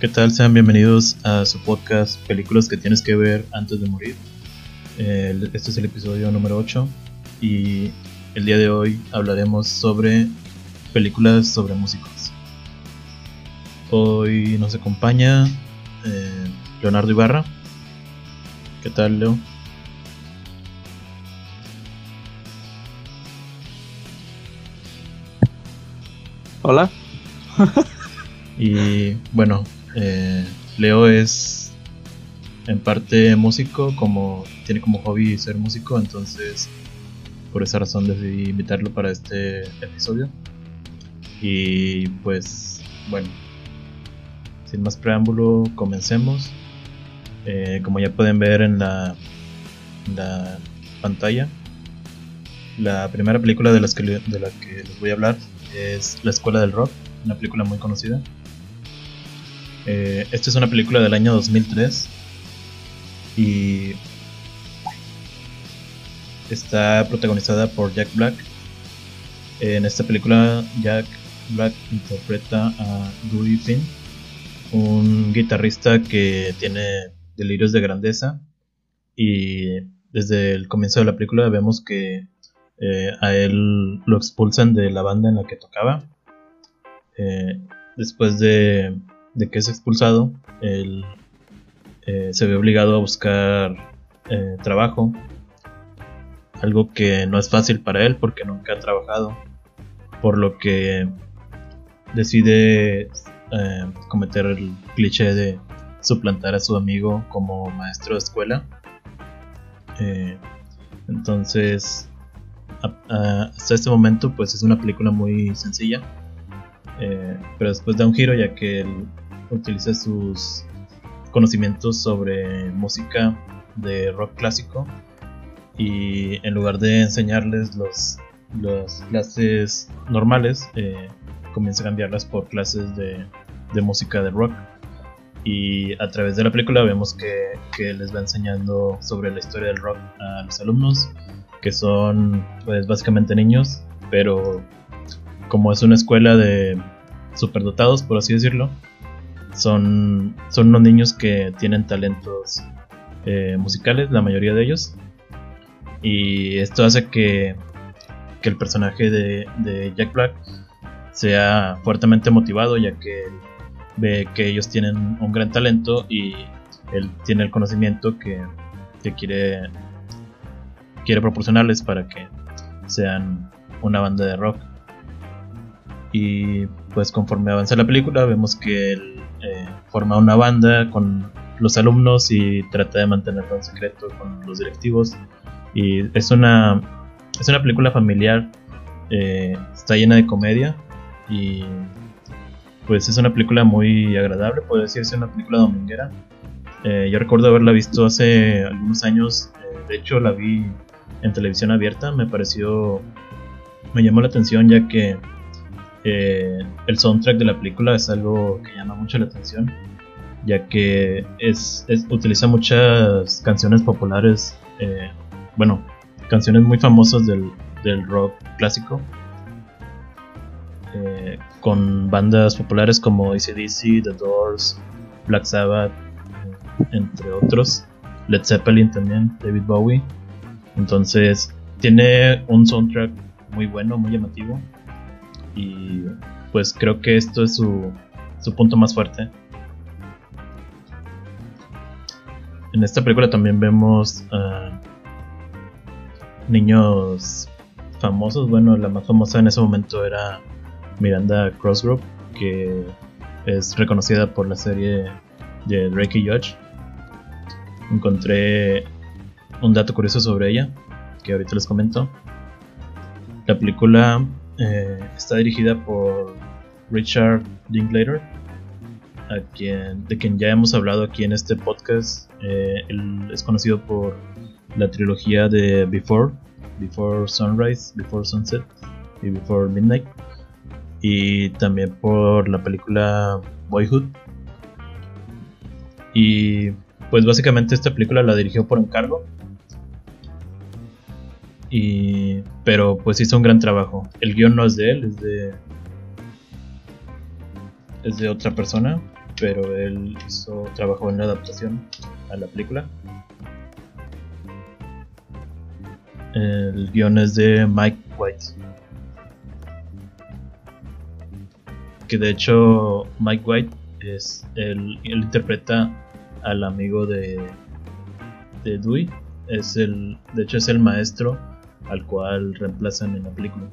¿Qué tal? Sean bienvenidos a su podcast Películas que tienes que ver antes de morir. este es el episodio número 8 y el día de hoy hablaremos sobre películas sobre músicos. Hoy nos acompaña eh, Leonardo Ibarra. ¿Qué tal, Leo? Hola. y bueno, eh, Leo es en parte músico, como tiene como hobby ser músico, entonces por esa razón decidí invitarlo para este episodio. Y pues bueno, sin más preámbulo, comencemos. Eh, como ya pueden ver en la, la pantalla, la primera película de, las que, de la que les voy a hablar es La Escuela del Rock, una película muy conocida. Eh, esta es una película del año 2003 y está protagonizada por Jack Black. En esta película Jack Black interpreta a Dewey Finn, un guitarrista que tiene delirios de grandeza y desde el comienzo de la película vemos que eh, a él lo expulsan de la banda en la que tocaba. Eh, después de, que es expulsado, él eh, se ve obligado a buscar trabajo. Algo que no es fácil para él porque nunca ha trabajado. Por lo que decide cometer el cliché de suplantar a su amigo como maestro de escuela. entonces hasta este momento pues es una película muy sencilla, eh, pero después da un giro ya que él utiliza sus conocimientos sobre música de rock clásico y en lugar de enseñarles los, las clases normales, eh, comienza a cambiarlas por clases de, de, música de rock. Y a través de la película vemos que, que les va enseñando sobre la historia del rock a los alumnos que son pues básicamente niños, pero como es una escuela de superdotados, por así decirlo, son, son unos niños que tienen talentos eh, musicales, la mayoría de ellos, y esto hace que, que el personaje de, de, Jack Black sea fuertemente motivado, ya que ve que ellos tienen un gran talento y él tiene el conocimiento que, que quiere quiere proporcionarles para que sean una banda de rock. Y pues conforme avanza la película vemos que él eh, forma una banda con los alumnos y trata de mantenerlo en secreto con los directivos. Y es una, es una película familiar, eh, está llena de comedia y pues es una película muy agradable, puede decirse una película dominguera. Eh, yo recuerdo haberla visto hace algunos años, de hecho la vi en televisión abierta me pareció me llamó la atención ya que eh, el soundtrack de la película es algo que llama mucho la atención ya que es, utiliza muchas canciones populares eh, bueno canciones muy famosas del, rock clásico eh, con bandas populares como ACDC, The Doors, Black Sabbath, entre otros, Led Zeppelin también, David Bowie. Entonces, tiene un soundtrack muy bueno, muy llamativo. Y pues creo que esto es su, su punto más fuerte. En esta película también vemos niños famosos. Bueno, la más famosa en ese momento era Miranda Crossgrove, que es reconocida por la serie de Drake y Judge. Encontré un dato curioso sobre ella, que ahorita les comento. La película eh, está dirigida por Richard Linklater, de quien ya hemos hablado aquí en este podcast. Eh, él es conocido por la trilogía de Before, Before Sunrise, Before Sunset y Before Midnight. Y también por la película Boyhood. Y pues básicamente esta película la dirigió por encargo y, pero pues hizo un gran trabajo. El guion no es de él, es de, es de otra persona. pero él hizo, trabajó en la adaptación a la película. El guion es de Mike White. Que de hecho Mike White es él, él interpreta al amigo de, de Dewey. Es el, de hecho es el maestro al cual reemplazan en la película.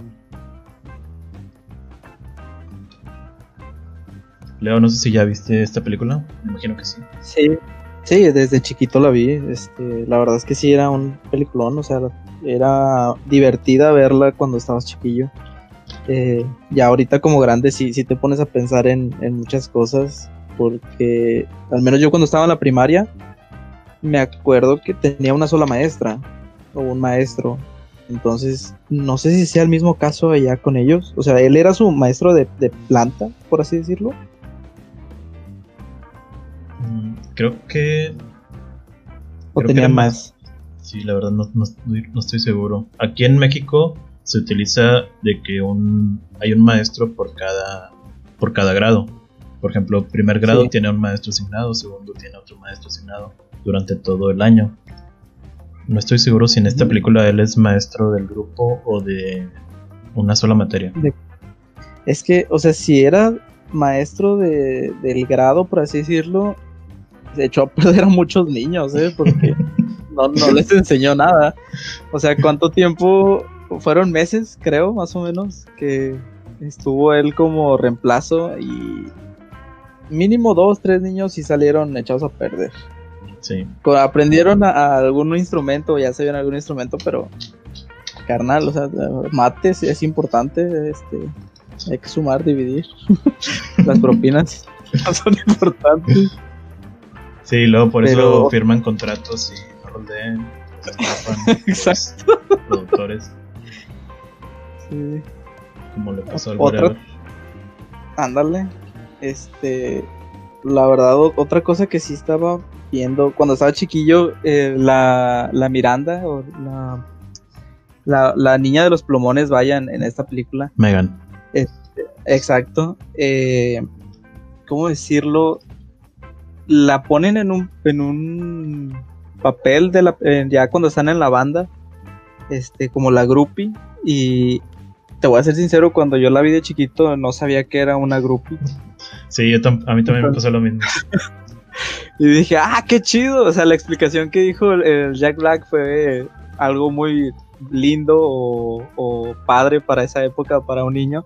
Leo, no sé si ya viste esta película. Me imagino que sí. Sí, sí, desde chiquito la vi. Este, la verdad es que sí era un peliculón, o sea, era divertida verla cuando estabas chiquillo. Eh, ya ahorita como grande sí, sí te pones a pensar en, en muchas cosas, porque al menos yo cuando estaba en la primaria, me acuerdo que tenía una sola maestra o un maestro. Entonces, no sé si sea el mismo caso allá con ellos. O sea, él era su maestro de, de planta, por así decirlo. Mm, creo que. ¿O creo que tenía más? Sí, la verdad no, no- no estoy seguro. Aquí en México se utiliza de que un hay un maestro por cada por cada grado. Por ejemplo, primer grado Sí. tiene un maestro asignado, segundo tiene otro maestro asignado durante todo el año. No estoy seguro si en esta Mm. película él es maestro del grupo o de una sola materia. Es que, o sea, si era maestro de, del grado, por así decirlo, se echó a perder a muchos niños, ¿eh? Porque no, no les enseñó nada. O sea, ¿cuánto tiempo? Fueron meses, creo, más o menos, que estuvo él como reemplazo y mínimo dos, tres niños sí salieron echados a perder. Sí. Aprendieron a, a algún instrumento, ya sabían algún instrumento, pero carnal, o sea, mates es importante, este, hay que sumar, dividir. Las propinas son importantes. Sí, luego por eso firman contratos y no se escapan Exacto. los productores, Sí, como le pasó al Otra- ándale. Este, la verdad, otra cosa que sí estaba viendo cuando estaba chiquillo, eh, la, la Miranda o la, la, la niña de los plumones, vayan en esta película. Megan. Exacto. Eh, ¿Cómo decirlo? La ponen en un, en un papel de la, eh, ya cuando están en la banda, este, como la groupie. Y te voy a ser sincero, cuando yo la vi de chiquito no sabía que era una groupie. Sí, yo a mí también me pasó lo mismo. Y dije, ah, qué chido. O sea, la explicación que dijo el, Jack Black fue algo muy lindo o, o padre para esa época, para un niño.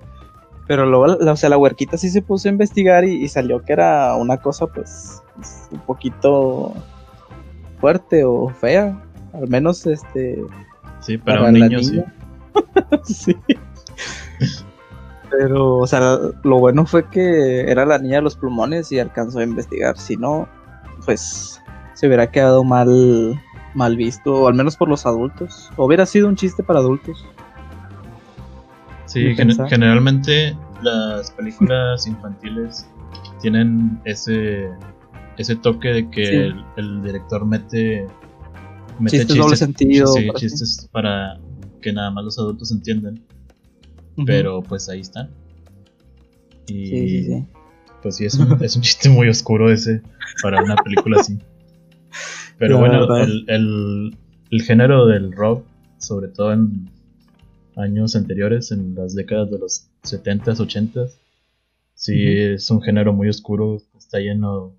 Pero luego, la- o sea, la huerquita sí se puso a investigar y, y salió que era una cosa, pues, un poquito fuerte o fea. Al menos, este, Sí, para, Para un niño, sí. sí. Pero, o sea, lo bueno fue que era la niña de los plumones y alcanzó a investigar. Si no, pues se hubiera quedado mal, mal visto, o al menos por los adultos. O hubiera sido un chiste para adultos. Sí, gen- generalmente las películas infantiles tienen ese ese toque de que Sí. el, el director mete, mete Chistes doble sentido, sí, chistes para que nada más los adultos entiendan, Pero pues ahí están. Y Sí, sí, sí. pues sí, es un, es un chiste muy oscuro ese para una película así. Pero La bueno, el, el, el género del rock, sobre todo en años anteriores, en las décadas de los 70s, 80s, sí es un género muy oscuro, está lleno,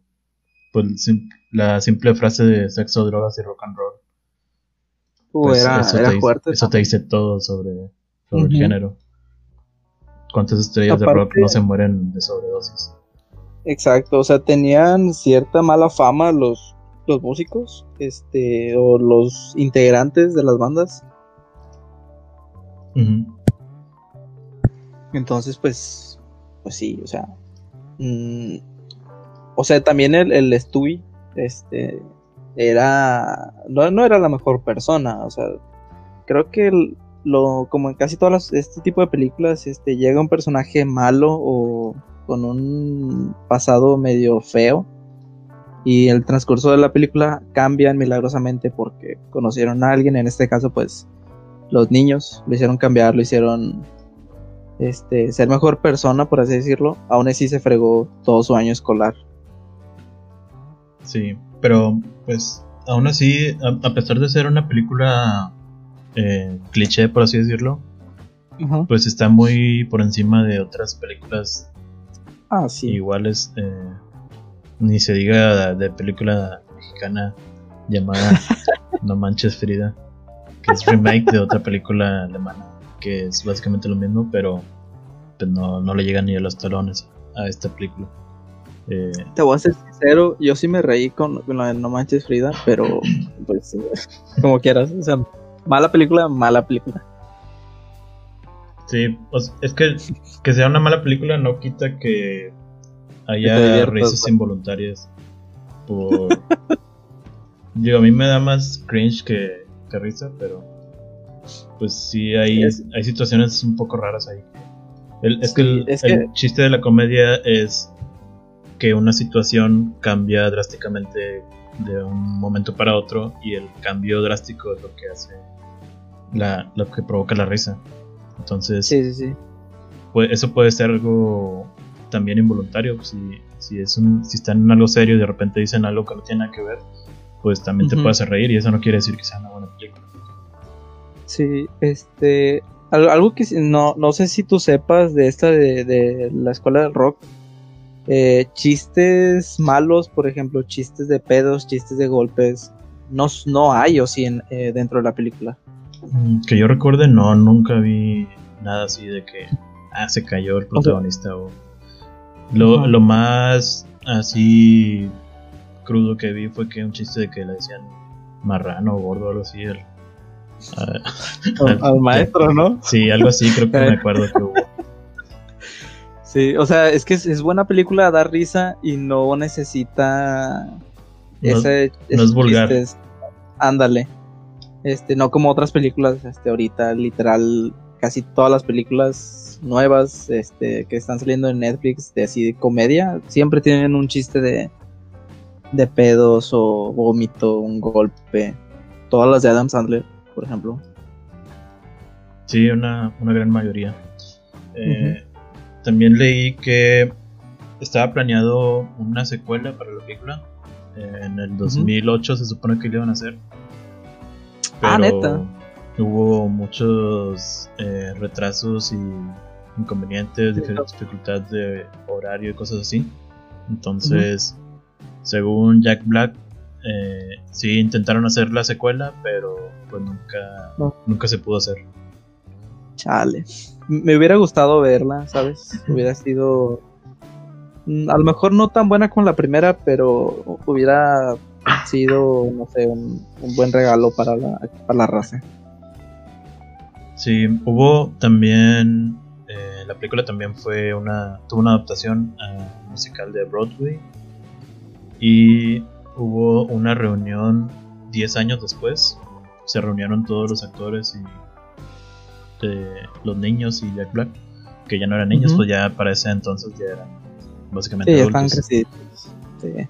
pues sim- la simple frase de sexo, drogas y rock and roll. Uh, pues, era, eso, era te, dice- eso te dice todo sobre, sobre el género. ¿Cuántas estrellas de rock no se mueren de sobredosis? Exacto, o sea, tenían cierta mala fama los, los músicos, este, o los integrantes de las bandas. Entonces, pues, pues sí, o sea, mm, o sea, también el, el Stewie, este, era, no, no era la mejor persona, o sea, creo que el- lo, como en casi todas este tipo de películas, este, llega un personaje malo o con un pasado medio feo y el transcurso de la película cambian milagrosamente porque conocieron a alguien, en este caso, pues, los niños lo hicieron cambiar, lo hicieron este, ser mejor persona, por así decirlo, aún así se fregó todo su año escolar. Sí, pero pues aún así, a, pesar de ser una película eh, cliché, por así decirlo, pues está muy por encima de otras películas ah, sí. iguales. Eh, ni se diga de película mexicana llamada No Manches Frida, que es remake de otra película alemana, que es básicamente lo mismo, pero pues, no, no le llega ni a los talones a esta película. Eh, Te voy a ser sincero, yo sí me reí con, con de No Manches Frida, pero pues como quieras, o sea, mala película, mala película. Sí, pues, es que que sea una mala película no quita que haya risas involuntarias. Por... Digo, a mí me da más cringe que, que risa, pero pues sí hay, hay situaciones un poco raras ahí. es, que el, chiste de la comedia es que una situación cambia drásticamente de un momento para otro y el cambio drástico es lo que hace la, lo que provoca la risa. Entonces, sí, sí, Pues, eso puede ser algo también involuntario. Si, si, es un, si están en algo serio y de repente dicen algo que no tiene nada que ver, pues también te puede hacer reír y eso no quiere decir que sea una buena película. Sí, este. Algo que no, no sé si tú sepas de esta de, de la escuela del rock, eh, chistes malos, por ejemplo, chistes de pedos, chistes de golpes, no, no hay o sí eh, dentro de la película. Mm, que yo recuerde, no, nunca vi nada así de que ah, se cayó el protagonista o, lo, lo, más así crudo que vi fue que un chiste de que le decían marrano o gordo algo así al, al maestro, ¿no? Sí, algo así creo que me acuerdo que hubo. Sí, o sea, es que es, buena película, dar risa y no necesita no, ese, no es vulgar. Ándale. Este, no como otras películas, este, ahorita, literal, casi todas las películas nuevas, este, que están saliendo en Netflix, de así de comedia, siempre tienen un chiste de, de pedos o vómito, un golpe. Todas las de Adam Sandler, por ejemplo. Sí, una, una gran mayoría. Eh, también leí que estaba planeado una secuela para la película. en el 2008 se supone que le iban a hacer. ah, neta. Hubo muchos eh, retrasos y inconvenientes, dificultad de horario y cosas así. Entonces, según Jack Black, eh, sí intentaron hacer la secuela, pero pues nunca, nunca se pudo hacer. Chale me hubiera gustado verla, ¿sabes? Hubiera sido mm, a lo mejor no tan buena como la primera, pero hubiera sido, no sé, un, buen regalo para la, para la raza. Sí, hubo también, eh, la película también fue una, tuvo una adaptación musical de Broadway y hubo una reunión 10 años después, se reunieron todos los actores y los niños y Jack Black, que ya no eran niños, pues ya para ese entonces ya eran básicamente sí, adultos. Sí.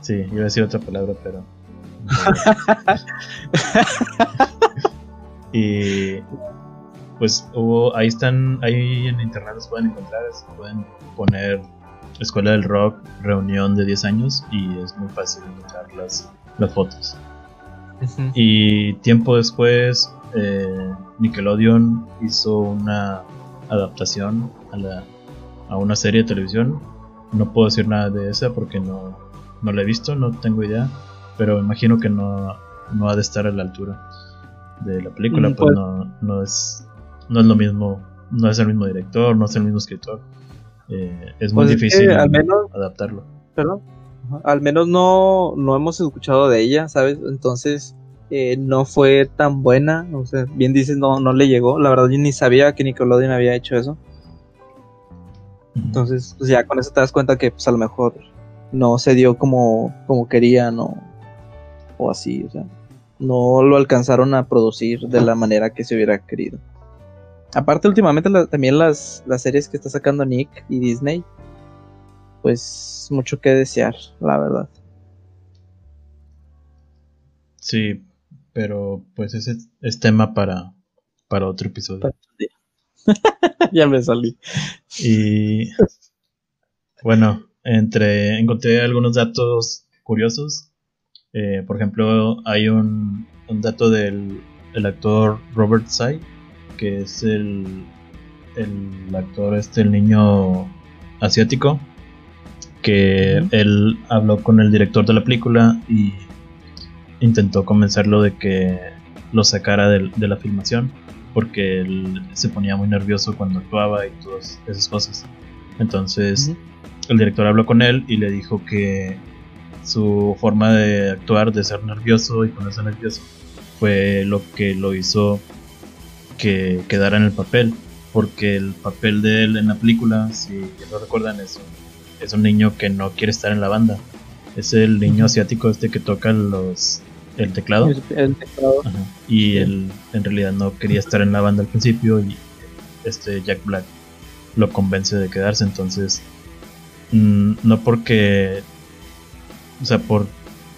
sí, iba a decir otra palabra, pero. y pues hubo, ahí están, ahí en internet los pueden encontrar, pueden poner Escuela del Rock, reunión de 10 años y es muy fácil encontrar las, las fotos. Y tiempo después eh, Nickelodeon hizo una adaptación a, la, a una serie de televisión. No puedo decir nada de esa porque no, no la he visto, no tengo idea, pero imagino que no, no ha de estar a la altura de la película, mm, pues, pues no, no, es, no es lo mismo, no es el mismo director, no es el mismo escritor. Eh, es muy pues difícil al menos, adaptarlo. Perdón. Al menos no, no hemos escuchado de ella, ¿sabes? Entonces, eh, no fue tan buena. O sea, bien dices, no, no le llegó. La verdad, yo ni sabía que Nickelodeon había hecho eso. Entonces, pues ya con eso te das cuenta que pues a lo mejor no se dio como, como querían o, o así, o sea, no lo alcanzaron a producir de la manera que se hubiera querido. Aparte, últimamente también las, las series que está sacando Nick y Disney, pues mucho que desear, la verdad. Sí, pero pues ese es tema para, para otro episodio. ya me salí. Y bueno, entre encontré algunos datos curiosos. Eh, por ejemplo, hay un, un dato del el actor Robert Sy, que es el, el actor, este, el niño asiático, que él habló con el director de la película y intentó convencerlo de que lo sacara de, de la filmación porque él se ponía muy nervioso cuando actuaba y todas esas cosas. Entonces el director habló con él y le dijo que su forma de actuar, de ser nervioso y ponerse nervioso, fue lo que lo hizo que quedara en el papel. Porque el papel de él en la película, si lo recuerdan, es un, es un niño que no quiere estar en la banda. Es el niño asiático este que toca los el teclado. El teclado. Y él en realidad no quería estar en la banda al principio y este Jack Black lo convence de quedarse. Entonces, mm, no porque, o sea, por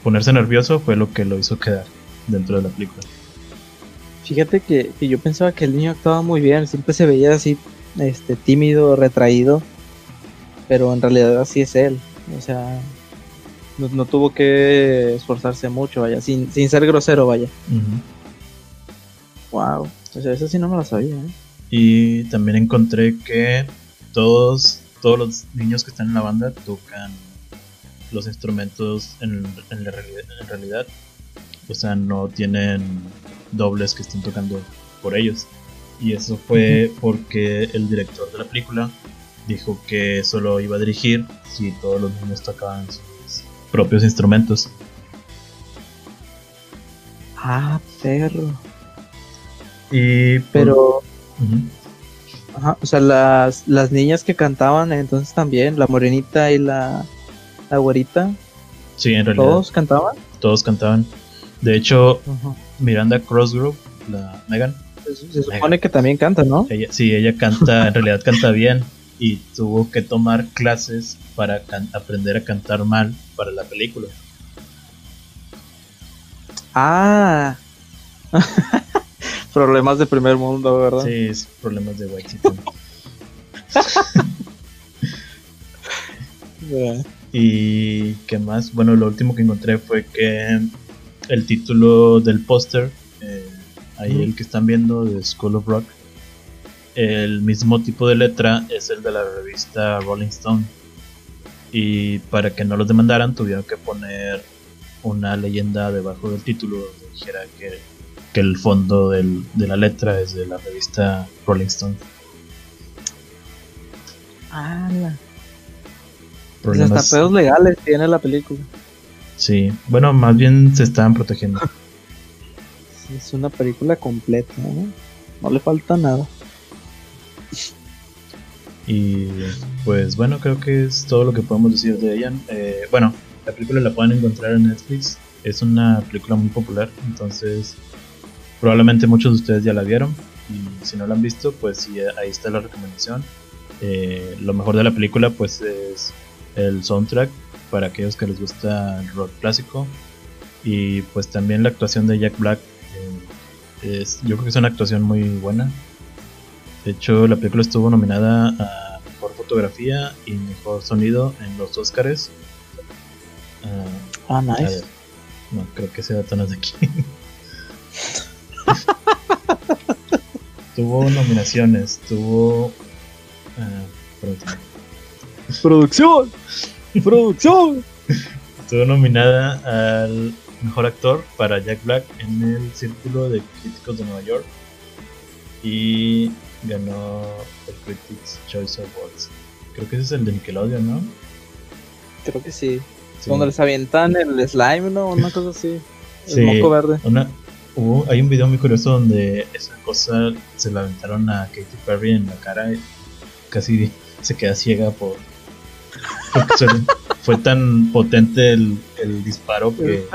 ponerse nervioso fue lo que lo hizo quedar dentro de la película. Fíjate que, que yo pensaba que el niño actuaba muy bien, siempre se veía así, este, tímido, retraído, pero en realidad así es él. O sea, no, tuvo que esforzarse mucho, vaya, sin, sin ser grosero, vaya. Wow, o sea, eso sí no me lo sabía. ¿eh? Y también encontré que todos, todos los niños que están en la banda tocan los instrumentos en, en, en realidad. O sea, no tienen dobles que estén tocando por ellos. Y eso fue porque el director de la película dijo que solo iba a dirigir si todos los niños tocaban propios instrumentos. Ah, perro. Y pero Ajá, o sea, las, las niñas que cantaban entonces también, la morenita y la, la güerita. Sí, en realidad. ¿Todos cantaban? Todos cantaban. De hecho, Miranda Crossgrove, la Megan. Se, supone que también canta, ¿no? sí, ella canta, en realidad canta bien y tuvo que tomar clases para aprender a cantar mal para la película. Ah, problemas de primer mundo, ¿verdad? Sí, problemas de white Y qué más, bueno, lo último que encontré fue que el título del póster, eh, ahí el que están viendo de School of Rock, el mismo tipo de letra es el de la revista Rolling Stone. Y para que no los demandaran tuvieron que poner una leyenda debajo del título donde dijera que, el fondo de la letra es de la revista Rolling Stone. Ah, Problemas... hasta pedos legales tiene la película. Sí, bueno, más bien se estaban protegiendo. es una película completa, ¿no? No le falta nada. Y pues bueno, creo que es todo lo que podemos decir de ella. Eh, bueno, la película la pueden encontrar en Netflix. Es una película muy popular, entonces probablemente muchos de ustedes ya la vieron. Y si no la han visto, pues sí, ahí está la recomendación. Eh, lo mejor de la película pues es el soundtrack para aquellos que les gusta el rock clásico. Y pues también la actuación de Jack Black. Eh, es, yo creo que es una actuación muy buena. De hecho, la película estuvo nominada a Mejor Fotografía y Mejor Sonido en los Oscars. ah, ah nice. no, creo que ese dato no es de aquí. tuvo nominaciones, tuvo... Uh, producción. producción. Estuvo nominada al mejor actor para Jack Black en el Círculo de Críticos de Nueva York y ganó el Critics Choice Awards. Creo que ese es el de Nickelodeon, ¿no? Creo que sí. Donde les avientan el slime, ¿no? Una cosa así. El moco verde. hay un video muy curioso donde esa cosa se la aventaron a Katy Perry en la cara y casi se queda ciega por. Porque fue tan potente el, el disparo que.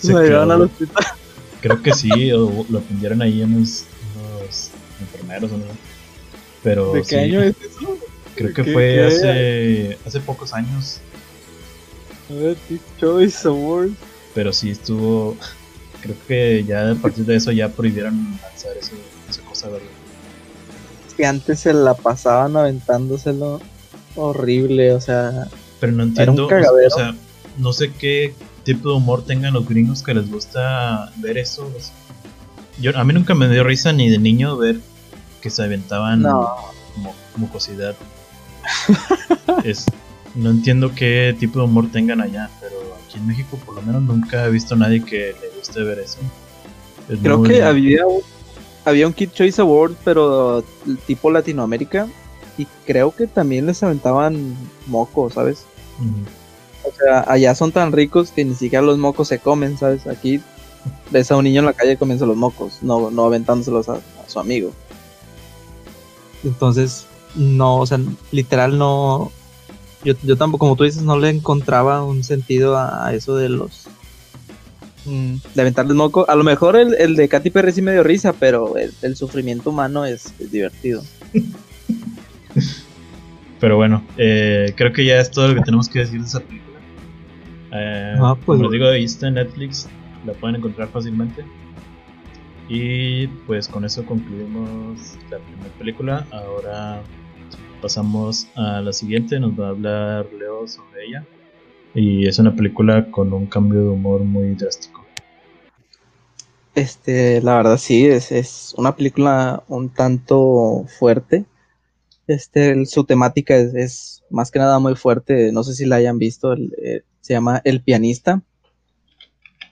se, llevaron al hospital. Creo que sí, o lo atendieron ahí en o no. Pero ¿De qué año es eso? Creo que fue hace, hace pocos años. Choice Award. Pero sí estuvo. Creo que ya a partir de eso ya prohibieron lanzar eso, esa cosa, ¿verdad? que antes se la pasaban aventándoselo horrible, o sea. Pero no entiendo, o sea, no sé qué tipo de humor tengan los gringos que les gusta ver eso. Yo, a mí nunca me dio risa ni de niño ver que se aventaban como mucosidad. es, no entiendo qué tipo de humor tengan allá, pero aquí en México por lo menos nunca he visto a nadie que le guste ver eso. Creo que había un, había un Kid Choice Award, pero tipo Latinoamérica, y creo que también les aventaban mocos, ¿sabes? O sea, allá son tan ricos que ni siquiera los mocos se comen, ¿sabes? Aquí ves a un niño en la calle comiendo los mocos, no, no aventándoselos a, su amigo. Entonces, no, o sea, literal no. Yo, yo tampoco, como tú dices, no le encontraba un sentido a, eso de los. Mm, de aventarles moco. A lo mejor el, de Katy Perry sí me dio risa, pero el, sufrimiento humano es, divertido. Pero bueno, eh, creo que ya es todo lo que tenemos que decir de esa película. Eh, ah, pues como digo, ahí está en Netflix, la pueden encontrar fácilmente. Y pues con eso concluimos la primera película. Ahora pasamos a la siguiente, nos va a hablar Leo sobre ella. Y es una película con un cambio de humor muy drástico. Este, la verdad sí, es, es una película un tanto fuerte. Este, su temática es, más que nada muy fuerte. No sé si la hayan visto. Eh, se llama El pianista.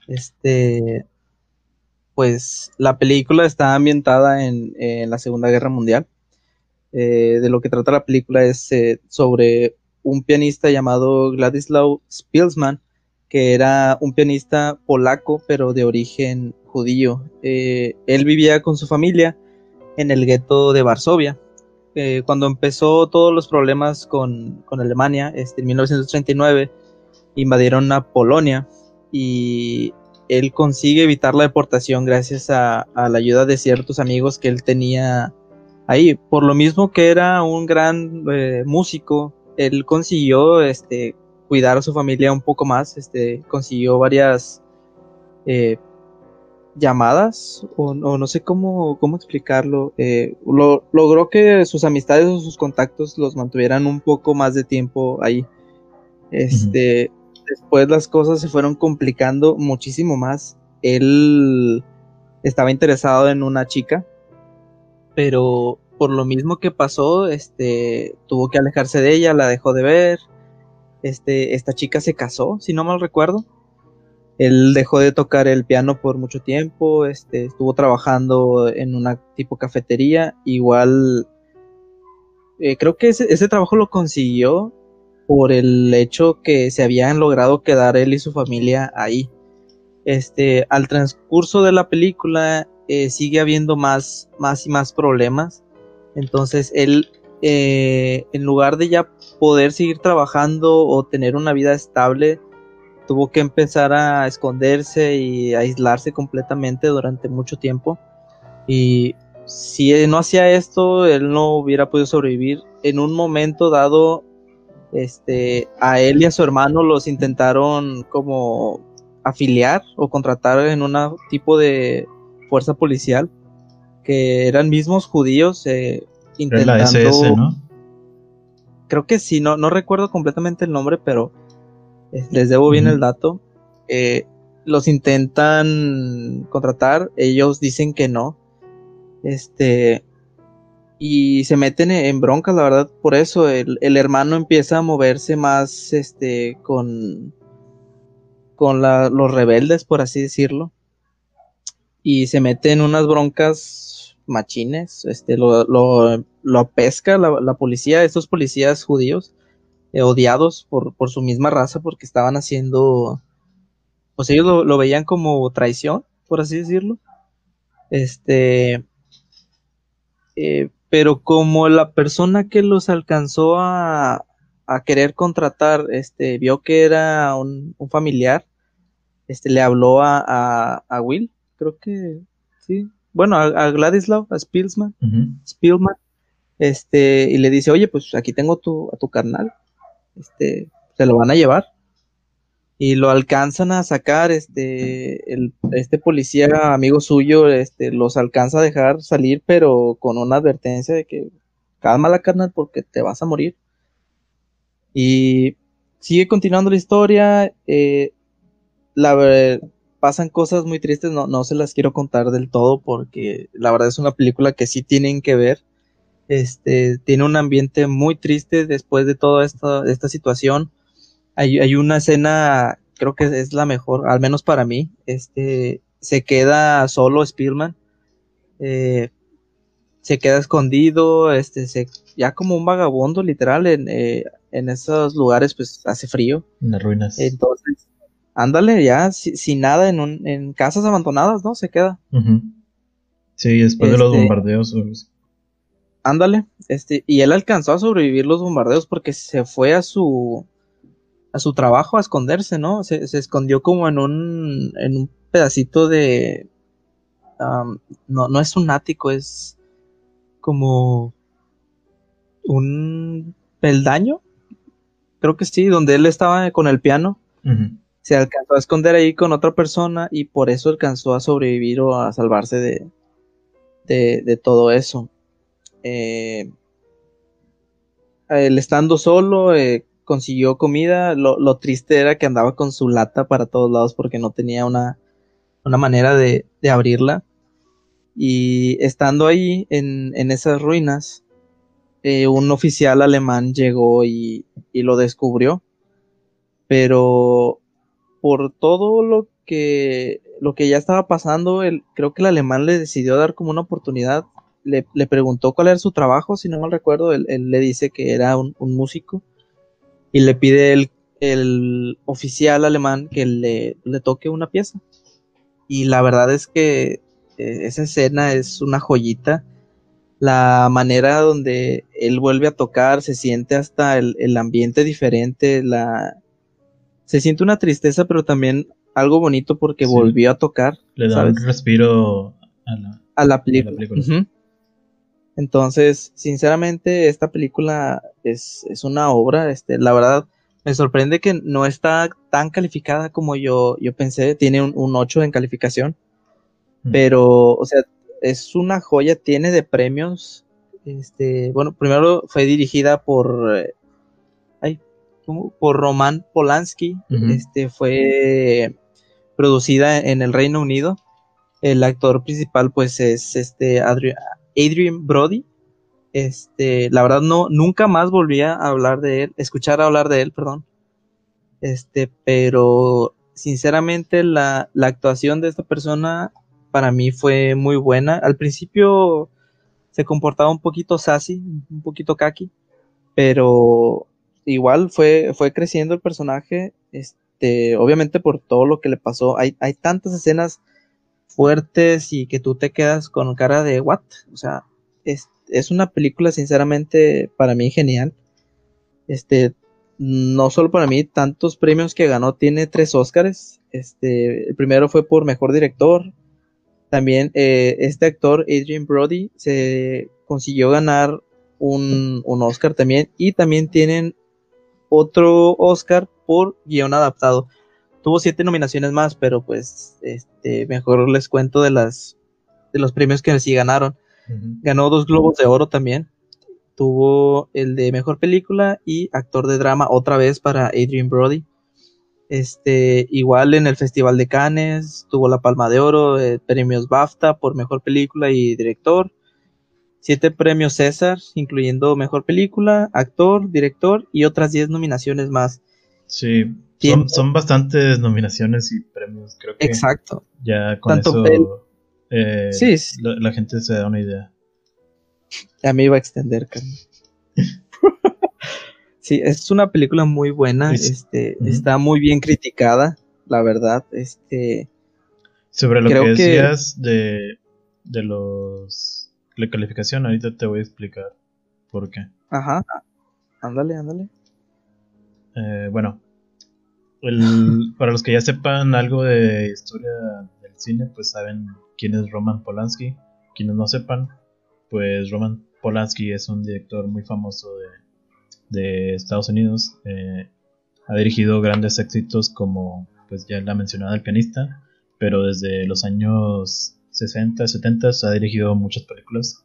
Este, pues la película está ambientada en, la Segunda Guerra Mundial. Eh, de lo que trata la película es eh, sobre un pianista llamado Gladislaw Spielsman, que era un pianista polaco, pero de origen judío. Eh, él vivía con su familia en el gueto de Varsovia. cuando empezó todos los problemas con, con Alemania, este, en 1939, invadieron a Polonia y él consigue evitar la deportación gracias a, la ayuda de ciertos amigos que él tenía ahí. Por lo mismo que era un gran eh, músico, él consiguió este, cuidar a su familia un poco más, este, consiguió varias eh, llamadas, o, no sé cómo, cómo explicarlo, eh, logró que sus amistades o sus contactos los mantuvieran un poco más de tiempo ahí. Este, después las cosas se fueron complicando muchísimo más. Él estaba interesado en una chica, pero por lo mismo que pasó, este, tuvo que alejarse de ella, la dejó de ver. Este, esta chica se casó, si no mal recuerdo. Él dejó de tocar el piano por mucho tiempo, este, estuvo trabajando en una tipo cafetería, igual eh, creo que ese, trabajo lo consiguió por el hecho que se habían logrado quedar él y su familia ahí. Este, al transcurso de la película eh, sigue habiendo más, más y más problemas. Entonces él, eh, en lugar de ya poder seguir trabajando o tener una vida estable, tuvo que empezar a esconderse y aislarse completamente durante mucho tiempo. Y si no hacía esto, él no hubiera podido sobrevivir. En un momento dado, este, a él y a su hermano los intentaron como afiliar o contratar en un tipo de fuerza policial que eran mismos judíos eh, intentando ¿no? creo que sí no no recuerdo completamente el nombre pero eh, les debo bien el dato. Eh, los intentan contratar ellos dicen que no. Este y se meten en broncas, la verdad, por eso el, hermano empieza a moverse más este con con los rebeldes, por así decirlo. Y se mete en unas broncas machines, este lo, lo, pesca la, policía, estos policías judíos, eh, odiados por, por, su misma raza, porque estaban haciendo, pues ellos lo, lo veían como traición, por así decirlo. Este, eh, pero como la persona que los alcanzó a, querer contratar, este, vio que era un, familiar, este, le habló a, Will, creo que sí, bueno, a, Gladislav, a Spielman, Spielman, este, y le dice, oye, pues aquí tengo tu, a tu carnal, este, se lo van a llevar y lo alcanzan a sacar, este, el, este policía amigo suyo, este, los alcanza a dejar salir, pero con una advertencia de que calma la carnal porque te vas a morir. Y sigue continuando la historia. Eh, la, pasan cosas muy tristes, no, no se las quiero contar del todo porque la verdad es una película que sí tienen que ver. Este, tiene un ambiente muy triste después de toda esta, esta situación. Hay, hay, una escena, creo que es la mejor, al menos para mí. Este, se queda solo Spielman. Eh, se queda escondido, este, se, ya como un vagabundo, literal, en, eh, en esos lugares, pues hace frío. En las ruinas. Entonces, ándale, ya sin nada, en, un, en casas abandonadas, ¿no? Se queda. Sí, después de los este, bombardeos. Ándale, este, y él alcanzó a sobrevivir los bombardeos porque se fue a su a su trabajo a esconderse, ¿no? Se, se escondió como en un en un pedacito de no, no es un ático, es como un peldaño, creo que sí, donde él estaba con el piano. Se alcanzó a esconder ahí con otra persona y por eso alcanzó a sobrevivir o a salvarse de, de, todo eso. Eh, él estando solo, eh, consiguió comida. Lo, triste era que andaba con su lata para todos lados porque no tenía una, una manera de, de abrirla. Y estando ahí en, esas ruinas, eh, un oficial alemán llegó y, lo descubrió. Pero por todo lo que, lo que ya estaba pasando, creo que el alemán le decidió dar como una oportunidad. Le, preguntó cuál era su trabajo, si no mal recuerdo. Él, le dice que era un, músico. Y le pide el, el oficial alemán que le, le toque una pieza. Y la verdad es que e, esa escena es una joyita. La manera donde él vuelve a tocar, se siente hasta el, ambiente diferente, la... se siente una tristeza, pero también algo bonito porque volvió a tocar. Le da un respiro a la, película. Entonces, sinceramente, esta película es, una obra, este, la verdad, me sorprende que no está tan calificada como yo, yo pensé, tiene un, un 8 en calificación. Pero, o sea, es una joya, tiene de premios. Este, bueno, primero fue dirigida por. Eh, ay, Por Roman Polanski. Este fue producida en el Reino Unido. El actor principal, pues, es este Adrian, Brody. Este, la verdad, no, nunca más volví a hablar de él, escuchar hablar de él, perdón. Este, pero sinceramente la, la actuación de esta persona para mí fue muy buena. Al principio se comportaba un poquito sassy, un poquito kaki, pero igual fue, fue creciendo el personaje, este, obviamente por todo lo que le pasó. Hay, hay tantas escenas fuertes y que tú te quedas con cara de what, o sea, es, es una película sinceramente para mí genial. Este, no solo para mí, tantos premios que ganó, tiene tres Oscars. Este, el primero fue por mejor director, también eh, este actor, Adrian Brody, se consiguió ganar un, Oscar también. Y también tienen otro Oscar por guion adaptado. Tuvo siete nominaciones más, pero pues este, mejor les cuento de las de los premios que sí ganaron. Ganó dos globos de oro también. Tuvo el de mejor película y actor de drama otra vez para Adrian Brody. Este, igual en el Festival de Cannes tuvo la Palma de Oro, eh, premios BAFTA por mejor película y director, siete premios César, incluyendo mejor película, actor, director y otras diez nominaciones más. Sí, son, bastantes nominaciones y premios, creo que. Exacto. Ya con eso eh, La, gente se da una idea. Ya me iba a extender. Sí, es una película muy buena, este, está muy bien criticada, la verdad, este... Sobre lo que decías de, de los... La calificación, ahorita te voy a explicar por qué. Ajá, ándale, ándale. Eh, bueno, el, para los que ya sepan algo de historia del cine, pues saben quién es Roman Polanski. Quienes no sepan, pues Roman Polanski es un director muy famoso de de Estados Unidos. Eh, ha dirigido grandes éxitos como, pues ya la mencionada El pianista, pero desde los años 60, 70 ha dirigido muchas películas,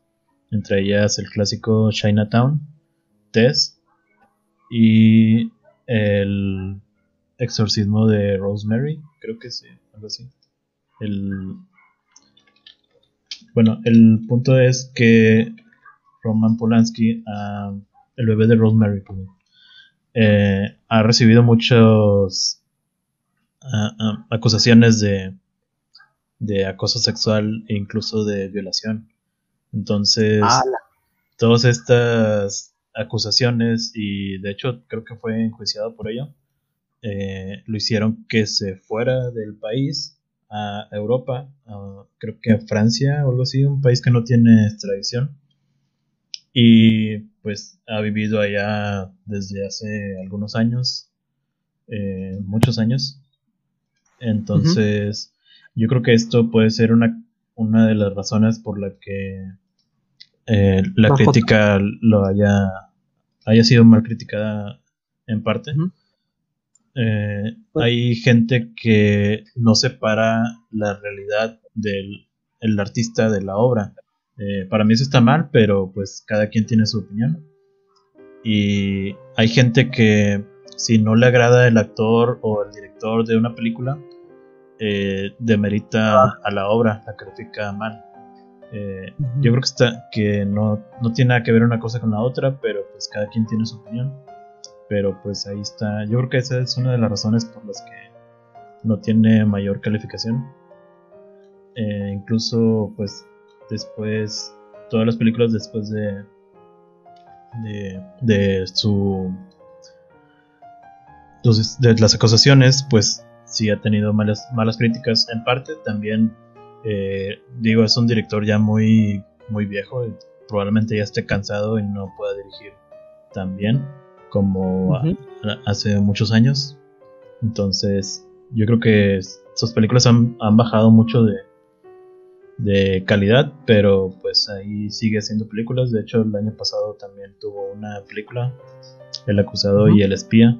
entre ellas el clásico Chinatown, Tess, y el exorcismo de Rosemary, creo que sí, algo así. El, bueno, el punto es que Roman Polanski, ah, el bebé de Rosemary, eh, ha recibido muchas ah, ah, acusaciones de, de acoso sexual e incluso de violación. Entonces, todas estas acusaciones, y de hecho creo que fue enjuiciado por ello, eh, lo hicieron que se fuera del país a Europa, creo que a Francia o algo así, un país que no tiene extradición. Y pues ha vivido allá desde hace algunos años, eh, muchos años. Entonces, yo creo que esto puede ser una, una de las razones por la que eh, la crítica lo haya, haya sido mal criticada en parte. Eh, pues hay gente que no separa la realidad del el artista de la obra. Eh, para mí eso está mal, pero pues cada quien tiene su opinión. Y hay gente que si no le agrada el actor o el director de una película, eh, demerita ah. a la obra, la califica mal. Eh, yo creo que, está, que no, no, tiene nada que ver una cosa con la otra, pero pues cada quien tiene su opinión. Pero pues ahí está. Yo creo que esa es una de las razones por las que no tiene mayor calificación. Eh, incluso pues después, todas las películas después de, de, de su... De las acusaciones, pues sí ha tenido malas, malas críticas. En parte también, eh, digo, es un director ya muy, muy viejo, probablemente ya esté cansado y no pueda dirigir tan bien como hace muchos años. Entonces, yo creo que sus películas han, han bajado mucho de, de calidad, pero pues ahí sigue haciendo películas. De hecho, el año pasado también tuvo una película, El acusado y el espía,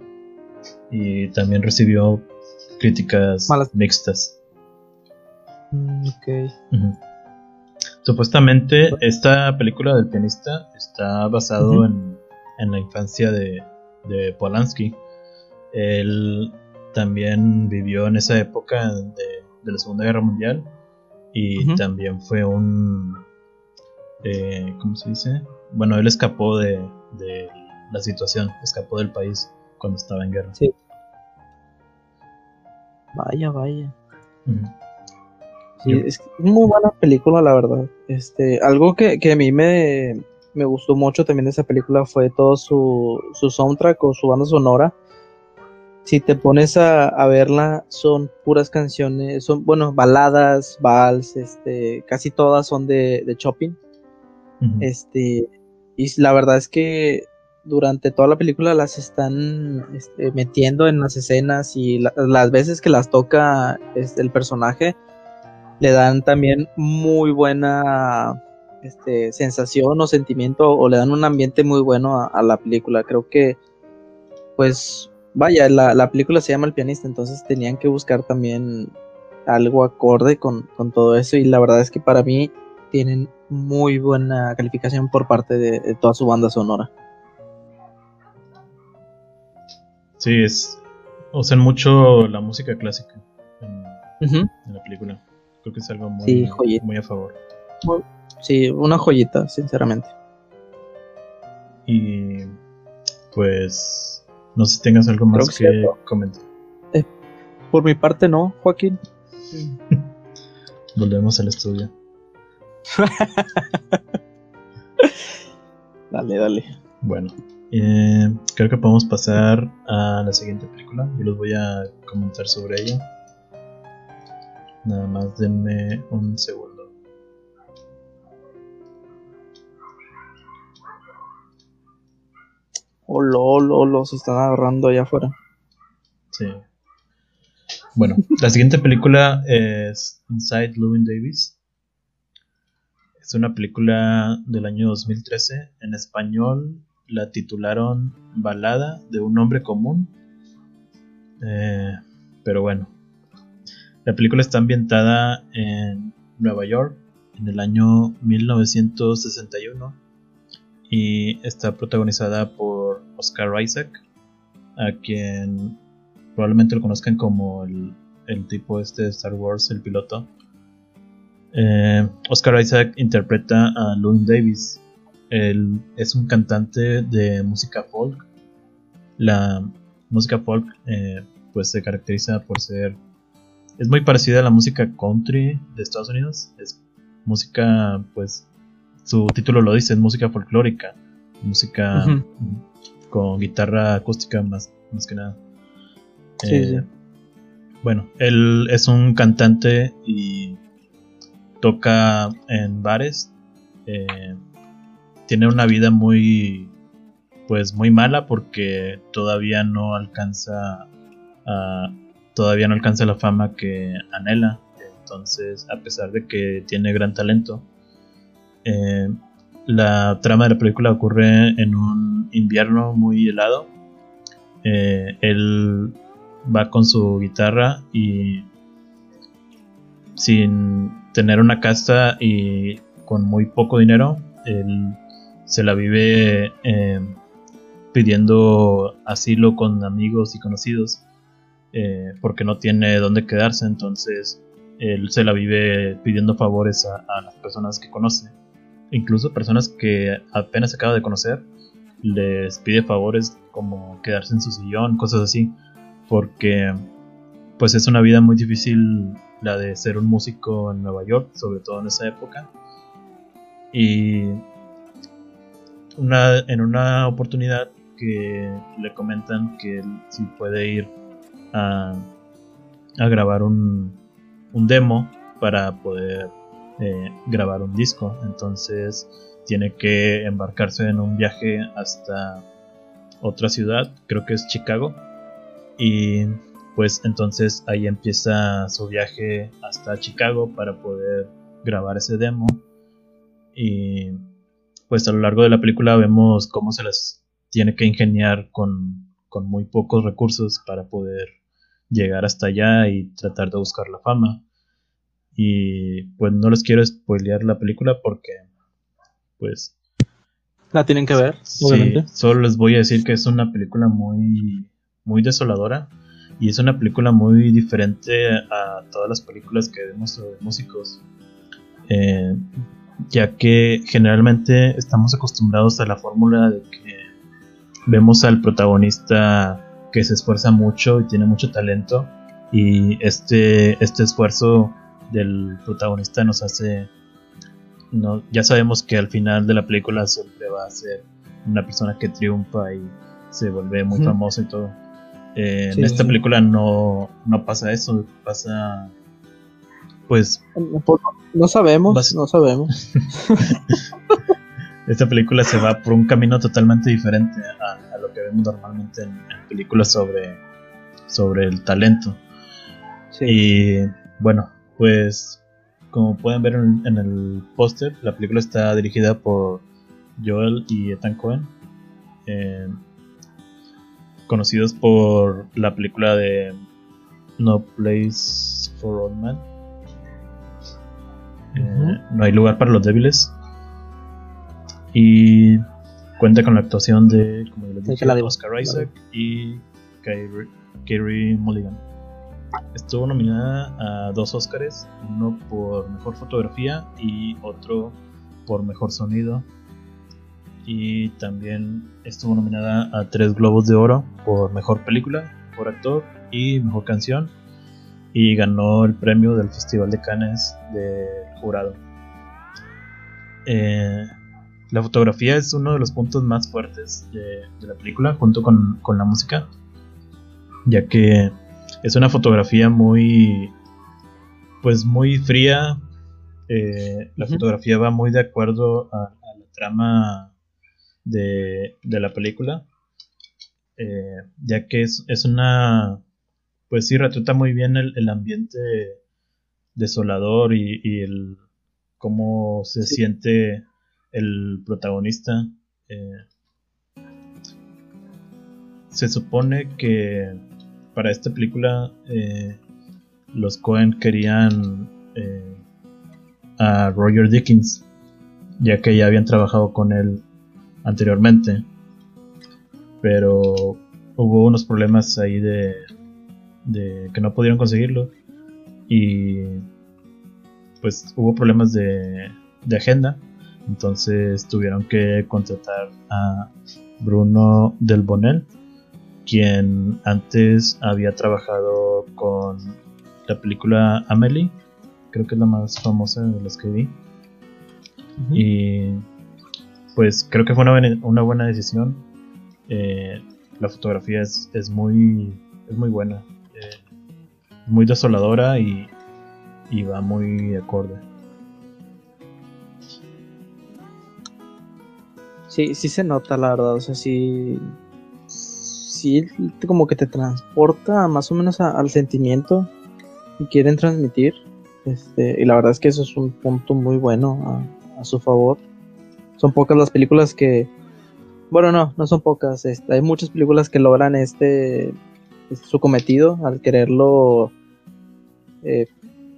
y también recibió críticas mixtas. Mm, Supuestamente esta película del pianista está basado en, la infancia de, Polanski. Él también vivió en esa época de, la Segunda Guerra Mundial y también fue un... Eh, ¿Cómo se dice? Bueno, él escapó de, de la situación, escapó del país cuando estaba en guerra. Sí. Vaya, vaya. es muy buena película, la verdad. Este, algo que, a mí me, me, gustó mucho también de esa película fue todo su, su soundtrack o su banda sonora. Si te pones a, verla, son puras canciones, son, bueno, baladas, vals, este, casi todas son de, de Chopin. Este, y la verdad es que durante toda la película las están este, metiendo en las escenas y las veces que las toca este, el personaje le dan también muy buena este, sensación o sentimiento o le dan un ambiente muy bueno a, la película. Creo que, pues, vaya, la, película se llama El pianista, entonces tenían que buscar también algo acorde con, todo eso y la verdad es que para mí tienen muy buena calificación por parte de toda su banda sonora. Sí, es. Usan mucho la música clásica en, la película. Creo que es algo muy, muy a favor. Sí, una joyita, sinceramente. Y pues no sé si tengas algo más que, comentar. Eh, por mi parte no, Joaquín. Volvemos al estudio. dale, dale. Bueno, eh, creo que podemos pasar a la siguiente película. Yo les voy a comentar sobre ella. Nada más denme un segundo. Oh, lo se están agarrando allá afuera. Sí. Bueno, la siguiente película es Inside Llewyn Davis. Es una película del año 2013. En español la titularon Balada de un hombre común. Eh, pero bueno, la película está ambientada en Nueva York en el año 1961 y está protagonizada por Oscar Isaac, a quien probablemente lo conozcan como el, tipo este de Star Wars, el piloto. Eh, Oscar Isaac interpreta a Louis Davis. Él es un cantante de música folk. La música folk eh, pues se caracteriza por ser... Es muy parecida a la música country de Estados Unidos. Es música pues su título lo dice, es música folclórica, música con guitarra acústica más, más que nada. Eh, bueno, él es un cantante y toca en bares. Eh, tiene una vida muy, pues muy mala porque todavía no alcanza, todavía no alcanza la fama que anhela. Entonces, a pesar de que tiene gran talento, eh, la trama de la película ocurre en un invierno muy helado. Eh, él va con su guitarra y sin tener una casa y con muy poco dinero, él se la vive eh, pidiendo asilo con amigos y conocidos porque no tiene dónde quedarse, entonces él se la vive pidiendo favores a las personas que conoce incluso personas que apenas acaba de conocer, les pide favores como quedarse en su sillón, cosas así, porque pues es una vida muy difícil la de ser un músico en Nueva York, sobre todo en esa época. Y una, en una oportunidad que le comentan que si puede ir a, a grabar un, un demo para poder eh, grabar un disco. Entonces tiene que embarcarse en un viaje hasta otra ciudad, creo que es Chicago. Y pues entonces ahí empieza su viaje hasta Chicago para poder grabar ese demo. Y pues a lo largo de la película vemos cómo se las tiene que ingeniar con, con muy pocos recursos para poder llegar hasta allá y tratar de buscar la fama. Y pues no les quiero spoilear la película porque, pues. La tienen que ver, obviamente. Solo les voy a decir que es una película muy, muy desoladora. Y es una película muy diferente a todas las películas que vemos sobre músicos. Eh, ya que generalmente estamos acostumbrados a la fórmula de que vemos al protagonista que se esfuerza mucho y tiene mucho talento y este, este esfuerzo del protagonista nos hace no, ya sabemos que al final de la película siempre va a ser una persona que triunfa y se vuelve muy famosa y todo. Eh, en esta película no, no pasa eso, pasa pues... No sabemos, no sabemos. esta película se va por un camino totalmente diferente a, lo que vemos normalmente en, películas sobre, sobre el talento. Y bueno, pues como pueden ver en, el póster, la película está dirigida por Joel y Ethan Cohen, eh, conocidos por la película de No Place for Old Men. Eh, no hay lugar para los débiles. Y cuenta con la actuación de, como les dije, Oscar Isaac y Kerry Mulligan. Estuvo nominada a dos Oscars, uno por mejor fotografía y otro por mejor sonido. Y también estuvo nominada a tres Globos de Oro por mejor película, por actor y mejor canción. Y ganó el premio del Festival de Cannes de jurado. Eh, la fotografía es uno de los puntos más fuertes de, la película, junto con, con la música, ya que es una fotografía muy, pues muy fría. Eh, la fotografía va muy de acuerdo a, la trama de, la película, eh, ya que es, una, pues sí, retrata muy bien el, ambiente desolador y, el cómo se siente el protagonista. Eh, se supone que para esta película eh, los Cohen querían eh, a Roger Dickens, ya que ya habían trabajado con él anteriormente. Pero hubo unos problemas ahí de, de que no pudieron conseguirlo y pues hubo problemas de, de agenda entonces tuvieron que contratar a Bruno Del Bonel quien antes había trabajado con la película Amelie creo que es la más famosa de las que vi y pues creo que fue una, buena decisión eh, la fotografía es, es, muy es muy buena eh, muy desoladora y, y va muy acorde Sí, sí se nota, la verdad. O sea, sí. Sí, como que te transporta más o menos al sentimiento que quieren transmitir. Este, y la verdad es que eso es un punto muy bueno a, su favor. Son pocas las películas que. Bueno, no, no son pocas. Este, hay muchas películas que logran este, este su cometido al quererlo eh,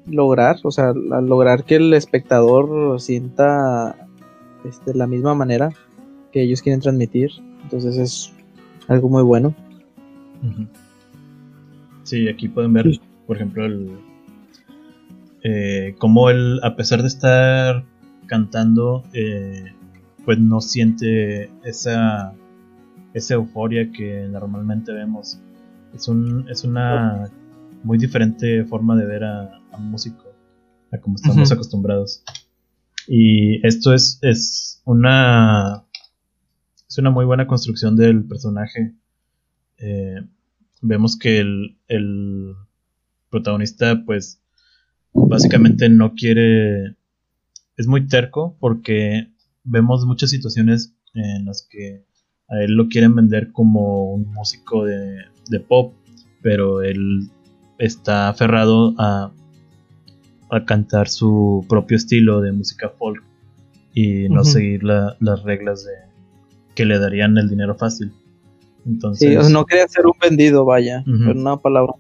lograr. O sea, al lograr que el espectador sienta este, la misma manera que ellos quieren transmitir. Entonces es algo muy bueno. Sí, aquí pueden ver, por ejemplo, el, eh, cómo él, a pesar de estar cantando, eh, pues no siente esa, esa euforia que normalmente vemos. Es, un, es una muy diferente forma de ver a, un músico, a como estamos acostumbrados. Y esto es, es una es una muy buena construcción del personaje. Eh, vemos que el, protagonista, pues, básicamente no quiere. Es muy terco porque vemos muchas situaciones en las que a él lo quieren vender como un músico de, pop, pero él está aferrado a, a cantar su propio estilo de música folk y no seguir las reglas de, que le darían el dinero fácil. Entonces, sí, no quería ser un vendido, vaya, una palabra.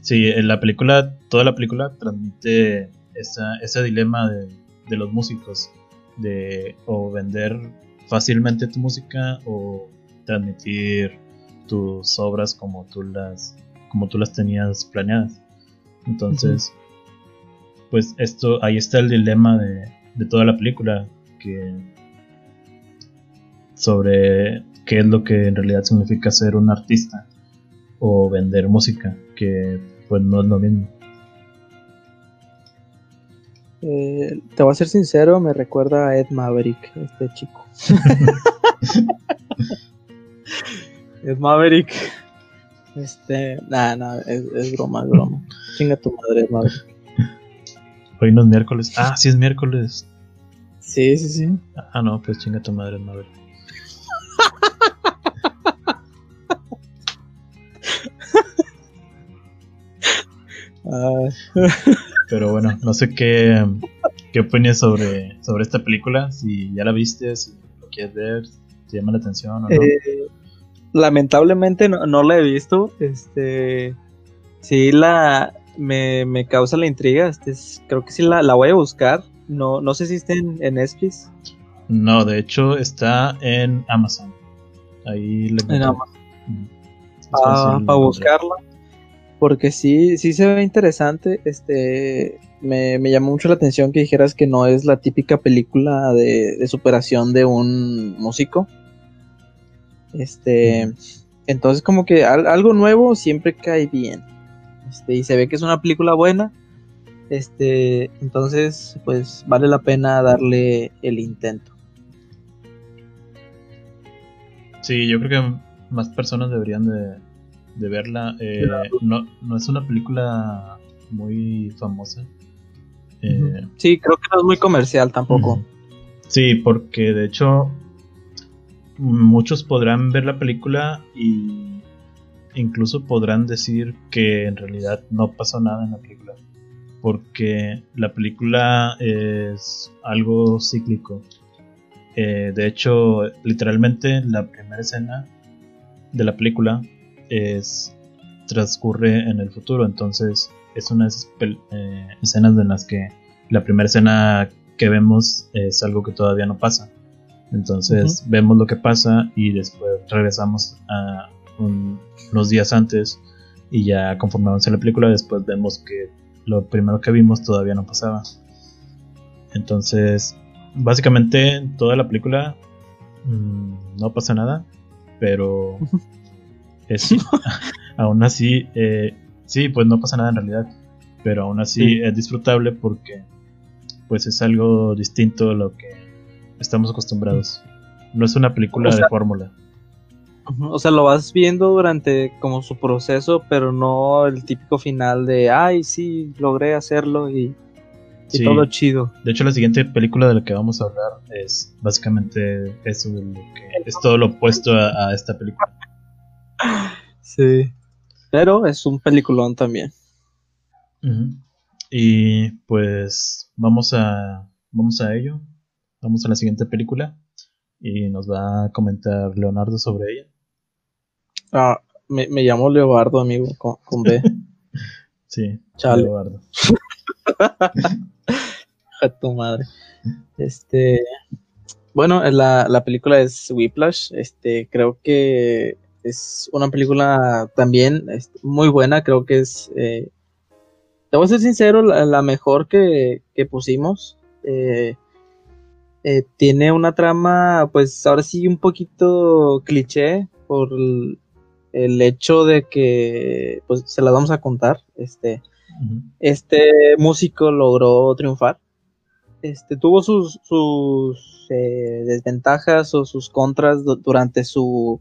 Sí, en la película, toda la película transmite esa, ese dilema de, de los músicos, de o vender fácilmente tu música o transmitir tus obras como tú las como tú las tenías planeadas. Entonces, pues esto ahí está el dilema de, de toda la película que sobre qué es lo que en realidad significa ser un artista o vender música, que pues no es lo mismo. Eh, te voy a ser sincero, me recuerda a Ed Maverick, este chico. Ed Maverick. Este, nada, nada, es, broma, es broma. Chinga tu madre, Ed Maverick. Hoy no es miércoles. Ah, sí es miércoles. Sí, sí, sí. Ah, no, pues chinga tu madre, Ed Maverick. Pero bueno, no sé qué, qué opinas sobre, sobre esta película, si ya la viste, si lo quieres ver, te llama la atención o no. Eh, lamentablemente no, la he visto, este sí la me, me causa la intriga, este creo que sí la, la, voy a buscar, no, no sé si está en, en Netflix. No, de hecho está en Amazon. Ahí le En Amazon. Ah, para buscarla porque sí, sí se ve interesante. Este, me, llamó mucho la atención que dijeras que no es la típica película de, superación de un músico. Este, entonces como que algo nuevo siempre cae bien. Este, y se ve que es una película buena. Este, entonces, pues vale la pena darle el intento. Sí, yo creo que más personas deberían de, de verla. Eh, no, no, es una película muy famosa. Eh, sí, creo que no es muy comercial tampoco. Sí, porque de hecho muchos podrán ver la película y incluso podrán decir que en realidad no pasó nada en la película. Porque la película es algo cíclico. Eh, de hecho, literalmente la primera escena de la película es transcurre en el futuro, entonces es una de esas eh, escenas en las que la primera escena que vemos es algo que todavía no pasa. Entonces vemos lo que pasa y después regresamos a, unos días antes y ya conforme avanza la película después vemos que lo primero que vimos todavía no pasaba. Entonces, básicamente en toda la película mm, no pasa nada, pero es, aún así, eh, sí, pues no pasa nada en realidad, pero aún así es disfrutable porque pues es algo distinto a lo que estamos acostumbrados. No es una película de fórmula. O sea, lo vas viendo durante como su proceso, pero no el típico final de, ay, sí, logré hacerlo y, todo chido. De hecho, la siguiente película de la que vamos a hablar es básicamente eso, que es todo lo opuesto a, esta película. Sí, pero es un peliculón también. Y pues vamos a, vamos a ello. Vamos a la siguiente película y nos va a comentar Leonardo sobre ella. Ah, me, me llamo Leobardo, amigo, con, B. sí, Chale. Leobardo. A tu madre. Este. Bueno, la, la película es Whiplash. Este, creo que es una película también muy buena. Creo que es. Eh, te voy a ser sincero, la, mejor que, que pusimos. Eh, eh, tiene una trama, pues ahora sí, un poquito cliché por el hecho de que pues se la vamos a contar. Este, este músico logró triunfar. Este, tuvo sus, sus eh, desventajas o sus contras durante su,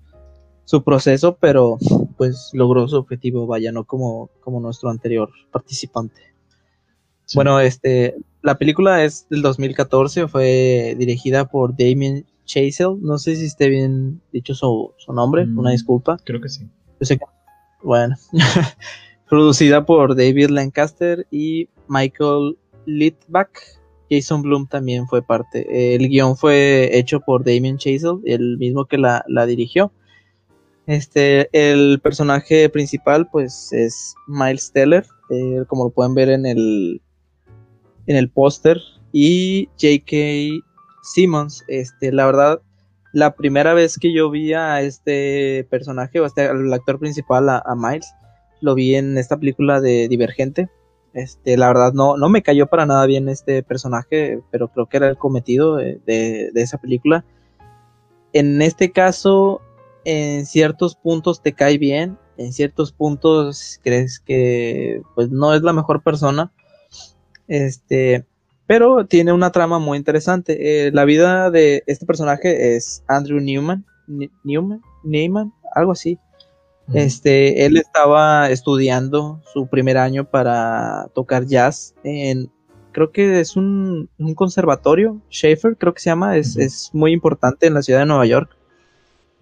su proceso, pero pues logró su objetivo, vaya, no como, como nuestro anterior participante. Bueno, este, la película es del 2014, fue dirigida por Damien Chazelle, no sé si esté bien dicho su, nombre, una mm, disculpa. Creo que sí. bueno, producida por David Lancaster y Michael Litvack. Jason Bloom también fue parte. El guion fue hecho por Damien Chazelle, el mismo que la, dirigió. Este, el personaje principal, pues, es Miles Teller, eh, como lo pueden ver en el, en el póster. Y J.K. Simmons, este, la verdad, la primera vez que yo vi a este personaje, o este, al actor principal, a, Miles, lo vi en esta película de Divergente. Este, la verdad no, no me cayó para nada bien este personaje, pero creo que era el cometido de, de, esa película. En este caso, en ciertos puntos te cae bien, en ciertos puntos crees que pues no es la mejor persona. Este, pero tiene una trama muy interesante. Eh, la vida de este personaje es Andrew Newman, Newman, Newman, algo así. Este, él estaba estudiando su primer año para tocar jazz en, creo que es un, conservatorio, Schaefer, creo que se llama, es, es, muy importante en la ciudad de Nueva York.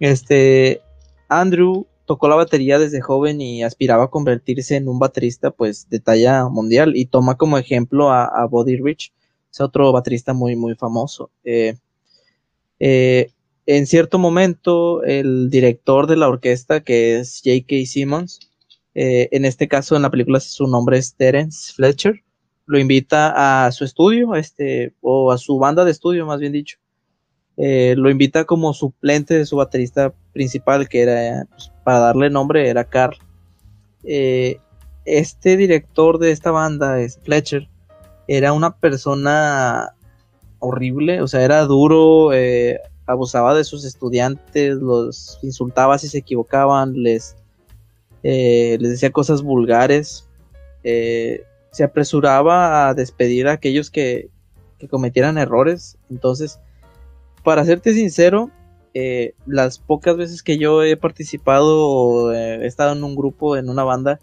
Este, Andrew tocó la batería desde joven y aspiraba a convertirse en un baterista, pues, de talla mundial y toma como ejemplo a, a Buddy Rich, es otro baterista muy, muy famoso. Eh, eh, en cierto momento, el director de la orquesta, que es J.K. Simmons, eh, en este caso en la película su nombre es Terence Fletcher, lo invita a su estudio, este, o a su banda de estudio, más bien dicho. Lo invita como suplente de su baterista principal, que era, pues, para darle nombre, era Carl. este director de esta banda es Fletcher era una persona horrible, o sea, era duro, eh, abusaba de sus estudiantes, los insultaba si se equivocaban, les, eh, les decía cosas vulgares, eh, se apresuraba a despedir a aquellos que, que cometieran errores. Entonces, para serte sincero, las pocas veces que yo he participado o he estado en un grupo, en una banda,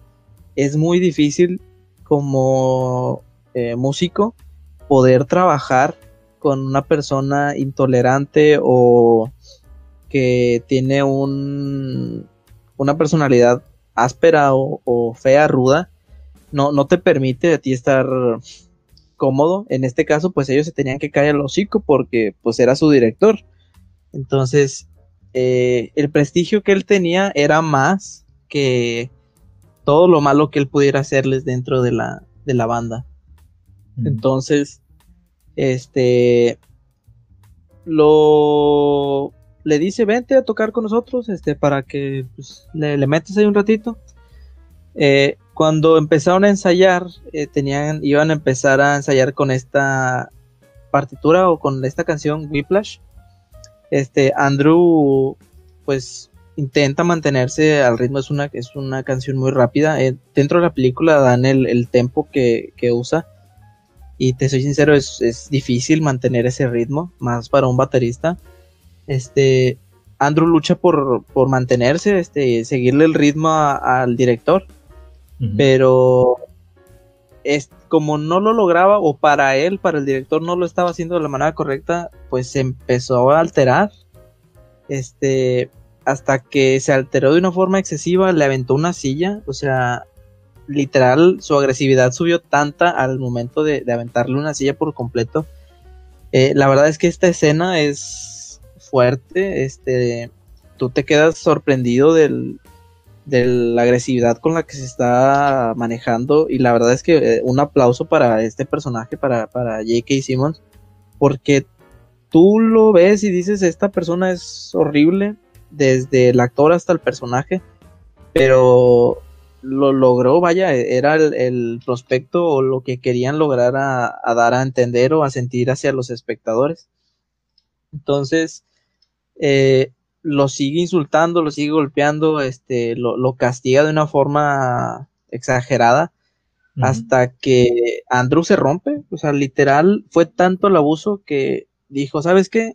es muy difícil como eh, músico poder trabajar con una persona intolerante o que tiene un, una personalidad áspera o, fea, ruda, no, no te permite a ti estar cómodo. En este caso, pues ellos se tenían que caer el hocico porque pues era su director. Entonces, eh, el prestigio que él tenía era más que todo lo malo que él pudiera hacerles dentro de la, de la banda. Entonces, este, lo, le dice, vente a tocar con nosotros, este, para que pues, le, le metas ahí un ratito. Eh, cuando empezaron a ensayar, eh, tenían, iban a empezar a ensayar con esta partitura o con esta canción Whiplash. Este, Andrew, pues intenta mantenerse al ritmo, es una, es una canción muy rápida. Eh, dentro de la película dan el, el tempo que, que, usa. Y te soy sincero, es, es, difícil mantener ese ritmo, más para un baterista. Este, Andrew lucha por, por mantenerse, este, seguirle el ritmo al director. Pero es, como no lo lograba, o para él, para el director, no lo estaba haciendo de la manera correcta, pues se empezó a alterar. Este, hasta que se alteró de una forma excesiva, le aventó una silla, o sea, literal, su agresividad subió tanta al momento de, de aventarle una silla por completo. Eh, la verdad es que esta escena es fuerte, este, tú te quedas sorprendido del, de la agresividad con la que se está manejando y la verdad es que eh, un aplauso para este personaje, para, para J.K. Simmons, porque tú lo ves y dices, esta persona es horrible, desde el actor hasta el personaje, pero lo logró, vaya, era el, el prospecto o lo que querían lograr a, a, dar a entender o a sentir hacia los espectadores. Entonces, eh, lo sigue insultando, lo sigue golpeando, este, lo, lo castiga de una forma exagerada uh -huh. hasta que Andrew se rompe, o sea, literal fue tanto el abuso que dijo, ¿sabes qué?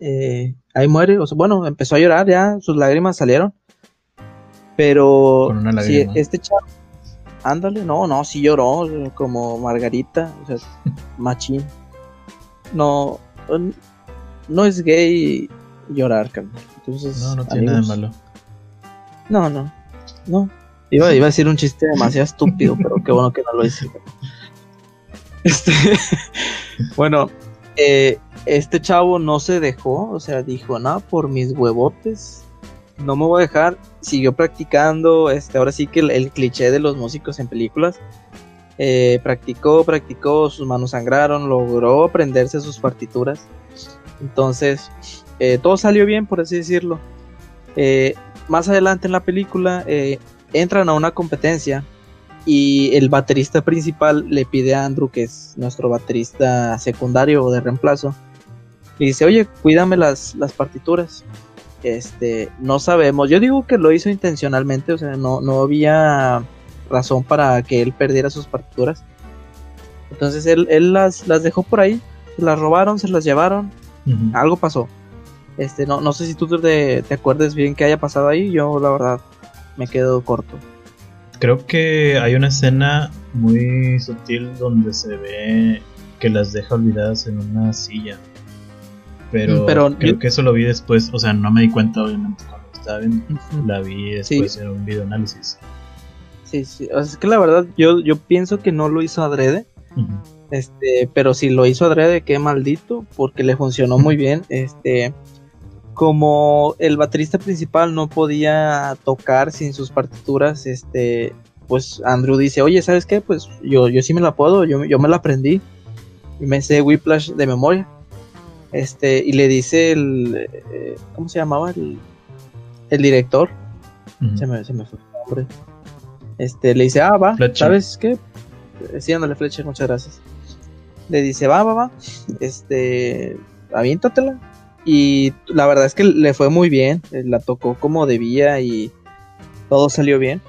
Eh, ahí muere, o sea, bueno, empezó a llorar ya, sus lágrimas salieron, pero si este chavo, ándale, no, no, sí lloró, como Margarita, o sea, machín, no, no es gay llorar, carnal. Entonces, no, no tiene amigos, nada de malo. No, no, no. Iba, iba a decir un chiste demasiado estúpido, pero qué bueno que no lo hice. Este, bueno, eh, este chavo no se dejó, o sea, dijo, no, por mis huevotes, no me voy a dejar. Siguió practicando, este, ahora sí que el, el cliché de los músicos en películas. Eh, practicó, practicó, sus manos sangraron, logró aprenderse sus partituras. Entonces, eh, todo salió bien, por así decirlo. Eh, más adelante en la película eh, entran a una competencia y el baterista principal le pide a Andrew, que es nuestro baterista secundario o de reemplazo, le dice, oye, cuídame las, las partituras. Este, no sabemos, yo digo que lo hizo intencionalmente, o sea, no, no había razón para que él perdiera sus partituras. Entonces él, él las, las dejó por ahí, se las robaron, se las llevaron, uh -huh. algo pasó. Este, no, no sé si tú te, te acuerdes bien qué haya pasado ahí. Yo, la verdad, me quedo corto. Creo que hay una escena muy sutil donde se ve que las deja olvidadas en una silla. Pero, Pero creo yo... que eso lo vi después. O sea, no me di cuenta, obviamente, cuando estaba viendo. Uh -huh. La vi después sí. en un video análisis. Sí, sí. O sea, es que la verdad, yo, yo pienso que no lo hizo adrede. Uh -huh. Este, pero si lo hizo adrede, qué maldito, porque le funcionó muy bien. Este, como el baterista principal no podía tocar sin sus partituras, este, pues Andrew dice, oye, ¿sabes qué? Pues yo, yo sí me la puedo, yo, yo me la aprendí y me sé Whiplash de memoria. Este, y le dice el, eh, ¿cómo se llamaba? El, el director. Uh -huh. se, me, se, me, fue el nombre. Este, le dice, ah, va, Fletcher. ¿sabes qué? Sí, ándale, Fletcher, muchas gracias. Le dice, va, va, va, este, aviéntatela y la verdad es que le fue muy bien. Eh, la tocó como debía y todo salió bien.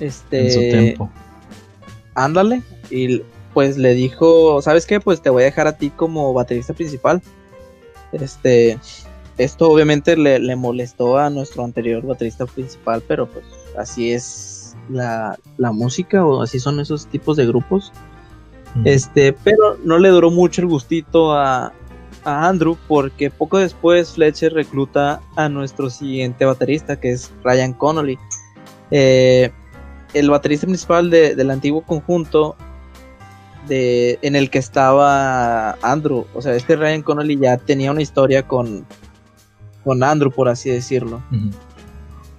Este. En su tiempo. Ándale. Y pues le dijo: ¿Sabes qué? Pues te voy a dejar a ti como baterista principal. Este. Esto obviamente le, le molestó a nuestro anterior baterista principal, pero pues así es la, la música o así son esos tipos de grupos. Mm. Este, pero no le duró mucho el gustito a, a Andrew porque poco después Fletcher recluta a nuestro siguiente baterista que es Ryan Connolly. Eh, el baterista principal de, del antiguo conjunto de, en el que estaba Andrew. O sea, este Ryan Connolly ya tenía una historia con, con Andrew, por así decirlo. Uh -huh.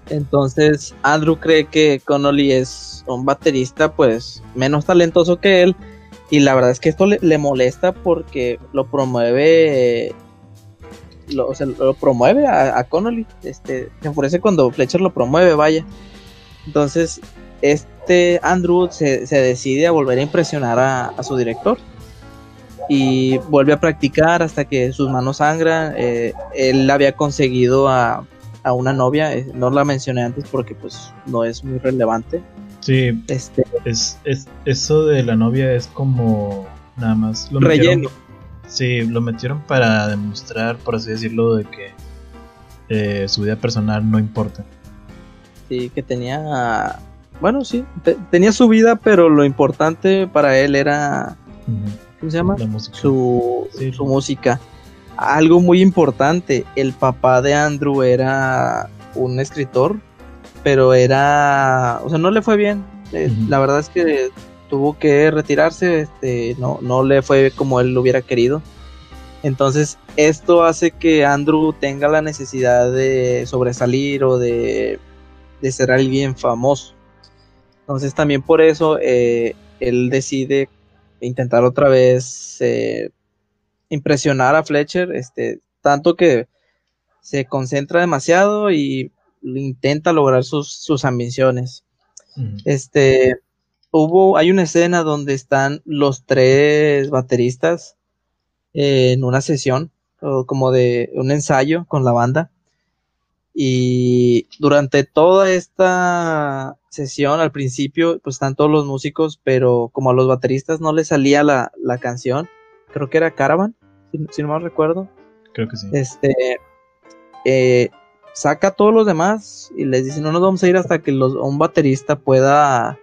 Entonces Andrew cree que Connolly es un baterista pues menos talentoso que él y la verdad es que esto le, le molesta porque lo promueve lo, o sea, lo promueve a, Connolly. Este, se enfurece cuando Fletcher lo promueve, vaya. Entonces, este Andrew se, decide a volver a impresionar a, su director. Y vuelve a practicar hasta que sus manos sangran. Eh, él había conseguido a, a una novia, eh, no la mencioné antes porque pues no es muy relevante. Sí, este, es, es, eso de la novia es como nada más lo relleno. Sí, lo metieron para demostrar, por así decirlo, de que eh, su vida personal no importa. Sí, que tenía, bueno, sí, tenía su vida, pero lo importante para él era, ¿cómo se llama? Su, su música. Algo muy importante, el papá de Andrew era un escritor, pero era, o sea, no le fue bien. Eh, la verdad es que tuvo que retirarse, este, no, no le fue como él lo hubiera querido. Entonces, esto hace que Andrew tenga la necesidad de sobresalir o de, ser alguien famoso. Entonces, también por eso eh, él decide intentar otra vez eh, impresionar a Fletcher, este, tanto que se concentra demasiado y intenta lograr sus, sus ambiciones. Este, hubo, hay una escena donde están los tres bateristas en una sesión, como de un ensayo con la banda. Y durante toda esta sesión, al principio, pues están todos los músicos, pero como a los bateristas no les salía la, canción, creo que era Caravan, si, no mal recuerdo. Creo que sí. Este, eh, saca a todos los demás y les dice, no nos vamos a ir hasta que un baterista pueda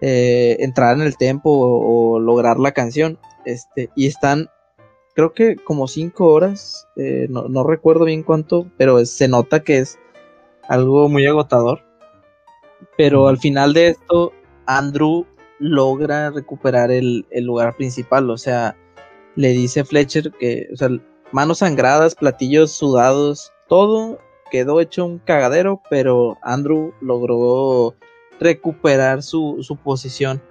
eh, entrar en el tempo o, lograr la canción. Este, y están, creo que como cinco horas, eh, no, recuerdo bien cuánto, pero se nota que es algo muy agotador. Pero al final de esto, Andrew logra recuperar el, lugar principal, o sea, le dice Fletcher que, o sea, manos sangradas, platillos sudados, todo quedó hecho un cagadero, pero Andrew logró recuperar su, posición.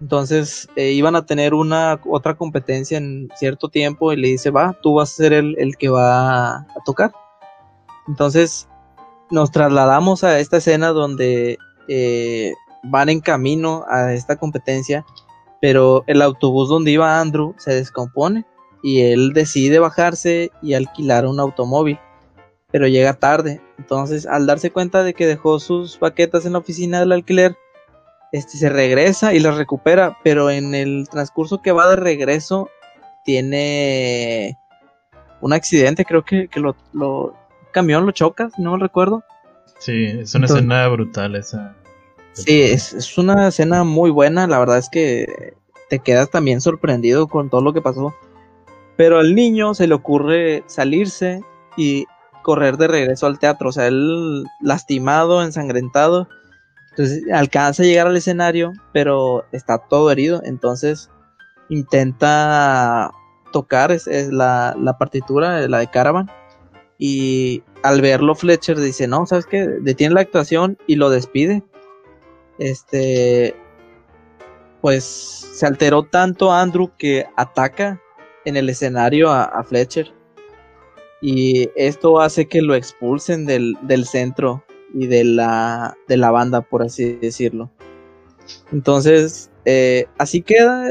Entonces eh, iban a tener una otra competencia en cierto tiempo y le dice, va, tú vas a ser el, que va a, tocar. Entonces nos trasladamos a esta escena donde eh, van en camino a esta competencia, pero el autobús donde iba Andrew se descompone y él decide bajarse y alquilar un automóvil pero llega tarde. Entonces, al darse cuenta de que dejó sus paquetas en la oficina del alquiler, este se regresa y las recupera, pero en el transcurso que va de regreso tiene un accidente, creo que, que lo, lo camión lo choca, si no recuerdo. Sí, es una escena brutal esa. Sí, es, es, una escena muy buena, la verdad es que te quedas también sorprendido con todo lo que pasó. Pero al niño se le ocurre salirse y correr de regreso al teatro. O sea, él lastimado, ensangrentado. Entonces alcanza a llegar al escenario, pero está todo herido. Entonces intenta tocar es, la, partitura, la de Caravan. Y al verlo, Fletcher dice: No, ¿sabes qué? Detiene la actuación y lo despide. Este. Pues se alteró tanto Andrew que ataca en el escenario a Fletcher y esto hace que lo expulsen del, centro y de la, de la banda, por así decirlo. Entonces, eh, así queda,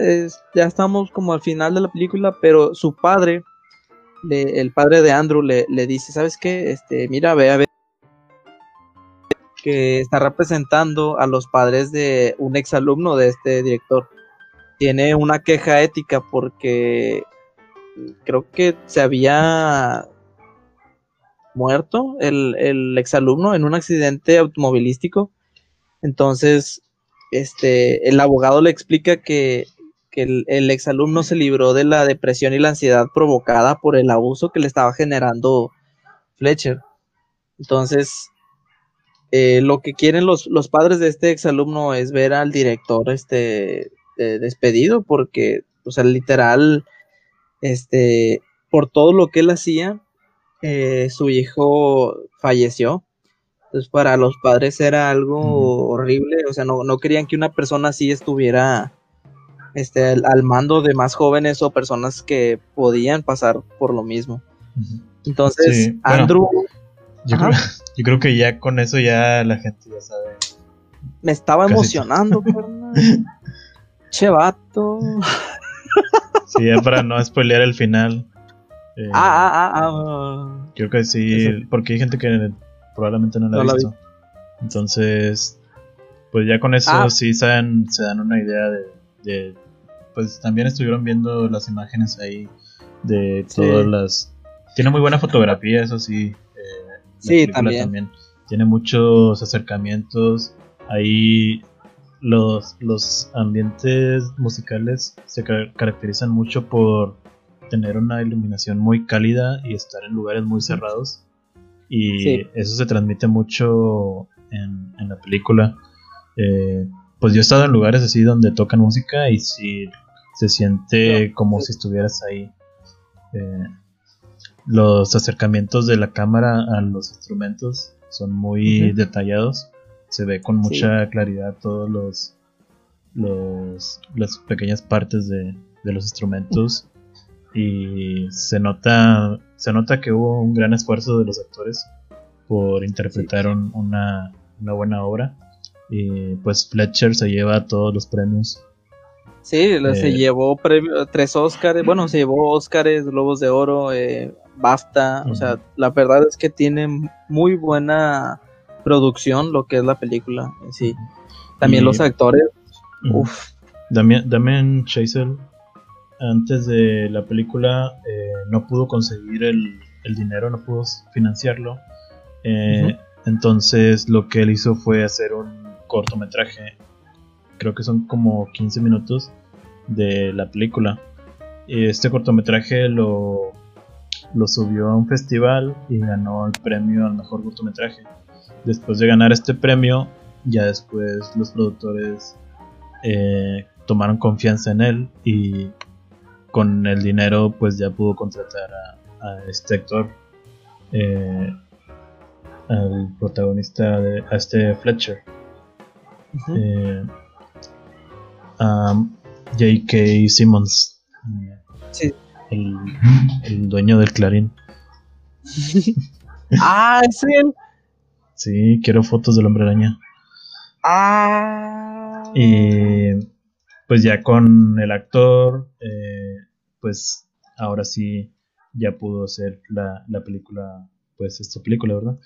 ya estamos como al final de la película, pero su padre, el padre de Andrew, le, dice, ¿sabes qué? Este, mira, ve a ver que está representando a los padres de un exalumno de este director. Tiene una queja ética porque creo que se había muerto, el, el exalumno, en un accidente automovilístico. Entonces, este, el abogado le explica que, el, el, exalumno se libró de la depresión y la ansiedad provocada por el abuso que le estaba generando Fletcher. Entonces, eh, lo que quieren los, los, padres de este exalumno es ver al director este, despedido, porque, o sea, literal, este, por todo lo que él hacía, eh, su hijo falleció. Entonces para los padres era algo horrible, o sea, no, querían que una persona así estuviera este, al, mando de más jóvenes o personas que podían pasar por lo mismo. Entonces, Andrew... yo, creo, yo, creo, que ya con eso ya la gente ya sabe. Me estaba emocionando, Che vato. sí, para no spoilear el final. Eh, ah, ah, ah, ah, Creo que sí, porque hay gente que probablemente no la ha visto. Entonces, pues ya con eso ah. sí se dan, se dan una idea de, Pues también estuvieron viendo las imágenes ahí de todas las... Tiene muy buena fotografía, eso sí. Eh, sí, también. Tiene muchos acercamientos. Ahí los, los ambientes musicales se caracterizan mucho por tener una iluminación muy cálida y estar en lugares muy cerrados. Y eso se transmite mucho en, la película. Eh, pues yo he estado en lugares así donde tocan música y si se siente como si estuvieras ahí. Eh, los acercamientos de la cámara a los instrumentos son muy detallados. Se ve con mucha claridad todos los, los las pequeñas partes de, de los instrumentos y se nota se nota que hubo un gran esfuerzo de los actores por interpretar una, buena obra. Y pues Fletcher se lleva todos los premios. Sí se eh, llevó tres Oscars bueno se llevó Oscars Globos de Oro eh, BAFTA o sea la verdad es que tiene muy buena producción lo que es la película sí. También los actores Uf. Damien, Damien Chazelle antes de la película eh, no pudo conseguir el, dinero, no pudo financiarlo. Eh, entonces lo que él hizo fue hacer un cortometraje, creo que son como 15 minutos de la película. Este cortometraje lo, lo subió a un festival y ganó el premio al mejor cortometraje. Después de ganar este premio, ya después los productores eh, tomaron confianza en él y con el dinero pues ya pudo contratar a, este actor, eh, al protagonista, de, a este Fletcher, eh, a J.K. Simmons, el, dueño del Clarín. ah, es él. Sí, quiero fotos del hombre araña. Ah. Y pues ya con el actor, eh, pues ahora sí ya pudo ser la, película, pues esta película, ¿verdad?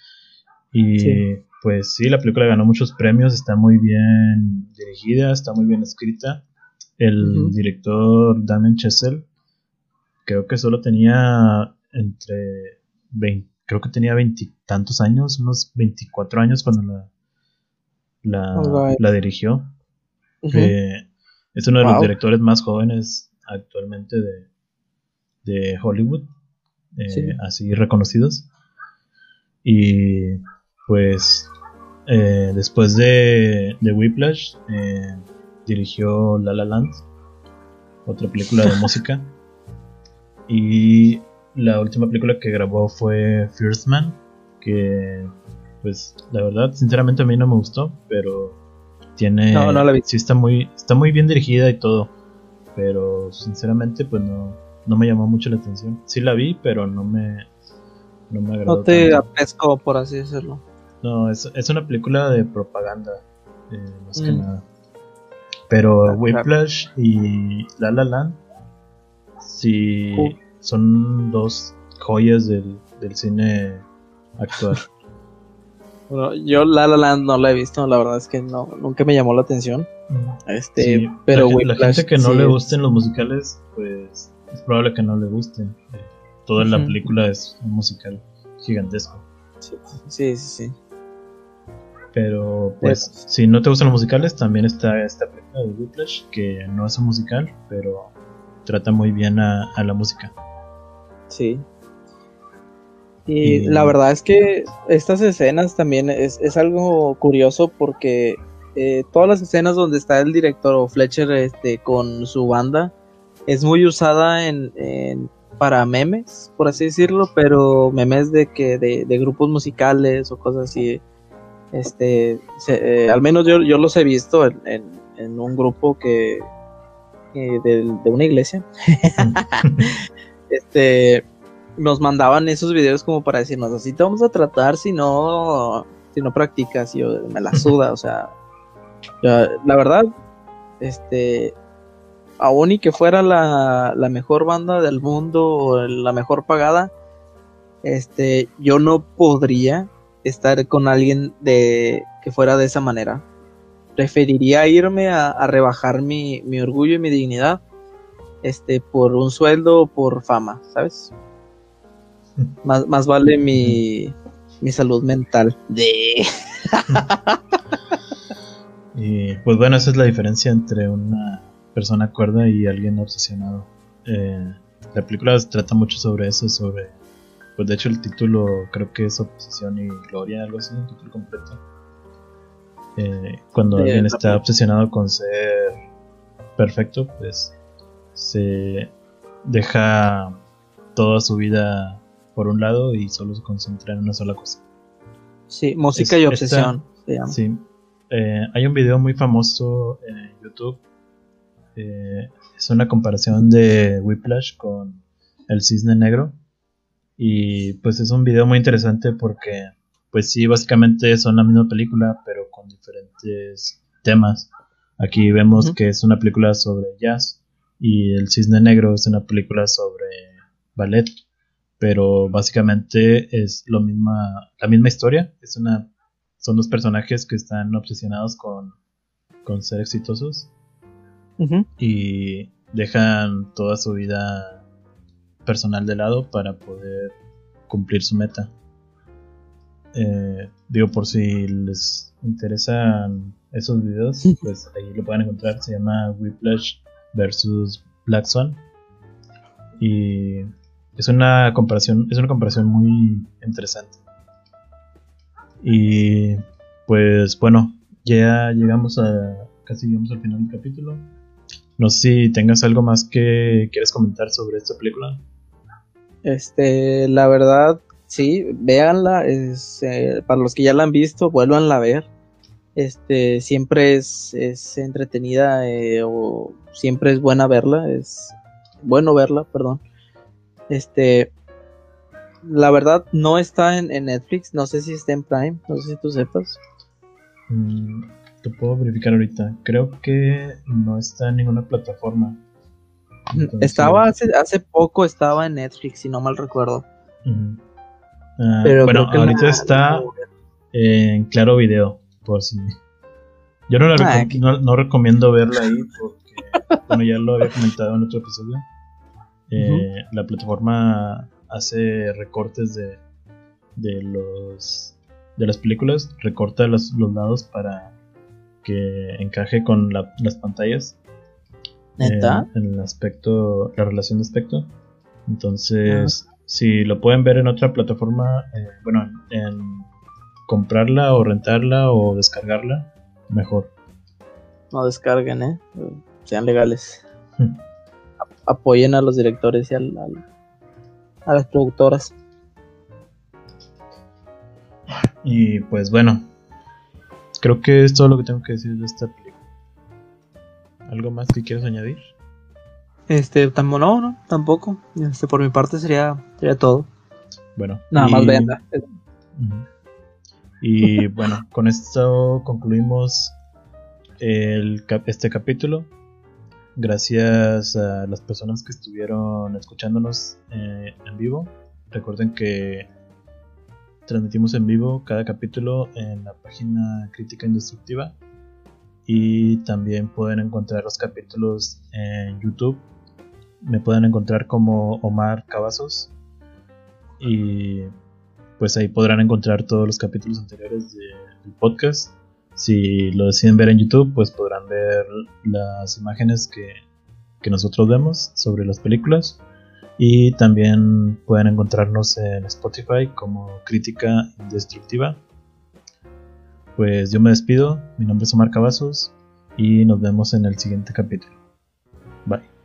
Y pues sí, la película ganó muchos premios, está muy bien dirigida, está muy bien escrita. El director Damien Chazelle, creo que solo tenía entre 20, creo que tenía veintitantos años, unos 24 años cuando la, la, la dirigió. Eh, es uno de los directores más jóvenes actualmente de, Hollywood, eh, así reconocidos. Y pues eh, después de, de Whiplash eh, dirigió La La Land, otra película de música. Y la última película que grabó fue First Man, que pues la verdad sinceramente a mí no me gustó, pero tiene no, no la vi. sí está muy está muy bien dirigida y todo pero sinceramente pues no, no me llamó mucho la atención. Sí la vi, pero no me, no me agradó. No te apescó, por así decirlo. No, es, es una película de propaganda, eh, más que mm. nada. Pero ah, Whiplash y La La Land sí son dos joyas del, del cine actual. Bueno, yo La La Land no la he visto, la verdad es que no, nunca me llamó la atención. Este, pero la, gente que no le gusten los musicales, pues es probable que no le gusten. Eh, toda la película es un musical gigantesco. Sí, sí, sí. Pero pues, si no te gustan los musicales, también está esta película de Whiplash, que no es un musical, pero trata muy bien a, a la música. Sí, y, la verdad es que estas escenas también es, es algo curioso porque eh, todas las escenas donde está el director o Fletcher este, con su banda es muy usada en, para memes, por así decirlo, pero memes de que de, grupos musicales o cosas así. Este, eh, al menos yo, yo, los he visto en, en, un grupo que de, de una iglesia. este nos mandaban esos videos como para decirnos, así te vamos a tratar si no, si no practicas, y yo me la suda, o sea, la verdad, este, aún y que fuera la, la mejor banda del mundo o la mejor pagada, este, yo no podría estar con alguien de que fuera de esa manera. Preferiría irme a, rebajar mi, mi, orgullo y mi dignidad este, por un sueldo o por fama, ¿sabes? Más, más vale mi, mi salud mental. De... y pues bueno, esa es la diferencia entre una persona cuerda y alguien obsesionado. Eh, la película trata mucho sobre eso, sobre... Pues de hecho el título creo que es Obsesión y Gloria, algo así, un título completo. Eh, cuando alguien está obsesionado con ser perfecto, pues se deja toda su vida por un lado y solo se concentra en una sola cosa. Sí, música y obsesión. sí. Eh, hay un video muy famoso en YouTube. Eh, es una comparación de Whiplash con El Cisne Negro. Y pues es un video muy interesante porque, pues sí, básicamente son la misma película, pero con diferentes temas. Aquí vemos que es una película sobre jazz y El Cisne Negro es una película sobre ballet pero básicamente es lo misma, la misma historia. Es una, son dos personajes que están obsesionados con, con ser exitosos y dejan toda su vida personal de lado para poder cumplir su meta. Eh, digo, por si les interesan esos videos, pues ahí lo pueden encontrar. Se llama Whiplash versus Black Swan. Y es una comparación, es una comparación muy interesante. Y pues bueno, ya llegamos a casi llegamos al final del capítulo. No sé si tengas algo más que quieres comentar sobre esta película. Este, la verdad, sí, véanla. Es, eh, para los que ya la han visto, vuelvanla a ver. Este, siempre es, es entretenida eh, o siempre es buena verla. Es bueno verla, perdón. Este, la verdad no está en, Netflix, no sé si está en Prime, no sé si tú sepas. Mm, te puedo verificar ahorita. Creo que no está en ninguna plataforma. Estaba hace, hace poco, estaba en Netflix, si no mal recuerdo. Ah, Pero bueno, ahorita está en Claro Video, por si. Yo no, ah, no, recomiendo verla ahí porque, bueno, ya lo había comentado en otro episodio. Eh, la plataforma hace recortes de, de los de las películas, recorta los, lados para que encaje con las pantallas. ¿Neta? En, el aspecto, la relación de aspecto. Entonces, si lo pueden ver en otra plataforma, eh, bueno, en comprarla o rentarla o descargarla, mejor. No descarguen, ¿eh? Sean legales apoyen a los directores y a las productoras. Y pues bueno, creo que es todo lo que tengo que decir de esta película. ¿Algo más que quieras añadir? Este, tampoco, no, no, tampoco. Este, por mi parte sería, sería todo. Bueno. Nada más venda. Y bueno, con esto concluimos el, este capítulo. Gracias a las personas que estuvieron escuchándonos eh, en vivo. Recuerden que transmitimos en vivo cada capítulo en la página Crítica Indestructiva. Y también pueden encontrar los capítulos en YouTube. Me pueden encontrar como Omar Cavazos. Y pues ahí podrán encontrar todos los capítulos anteriores del podcast. Si lo deciden ver en YouTube, pues podrán ver las imágenes que, nosotros vemos sobre las películas. Y también pueden encontrarnos en Spotify como Crítica Indestructiva. Pues yo me despido, mi nombre es Omar Cavazos y nos vemos en el siguiente capítulo. Bye.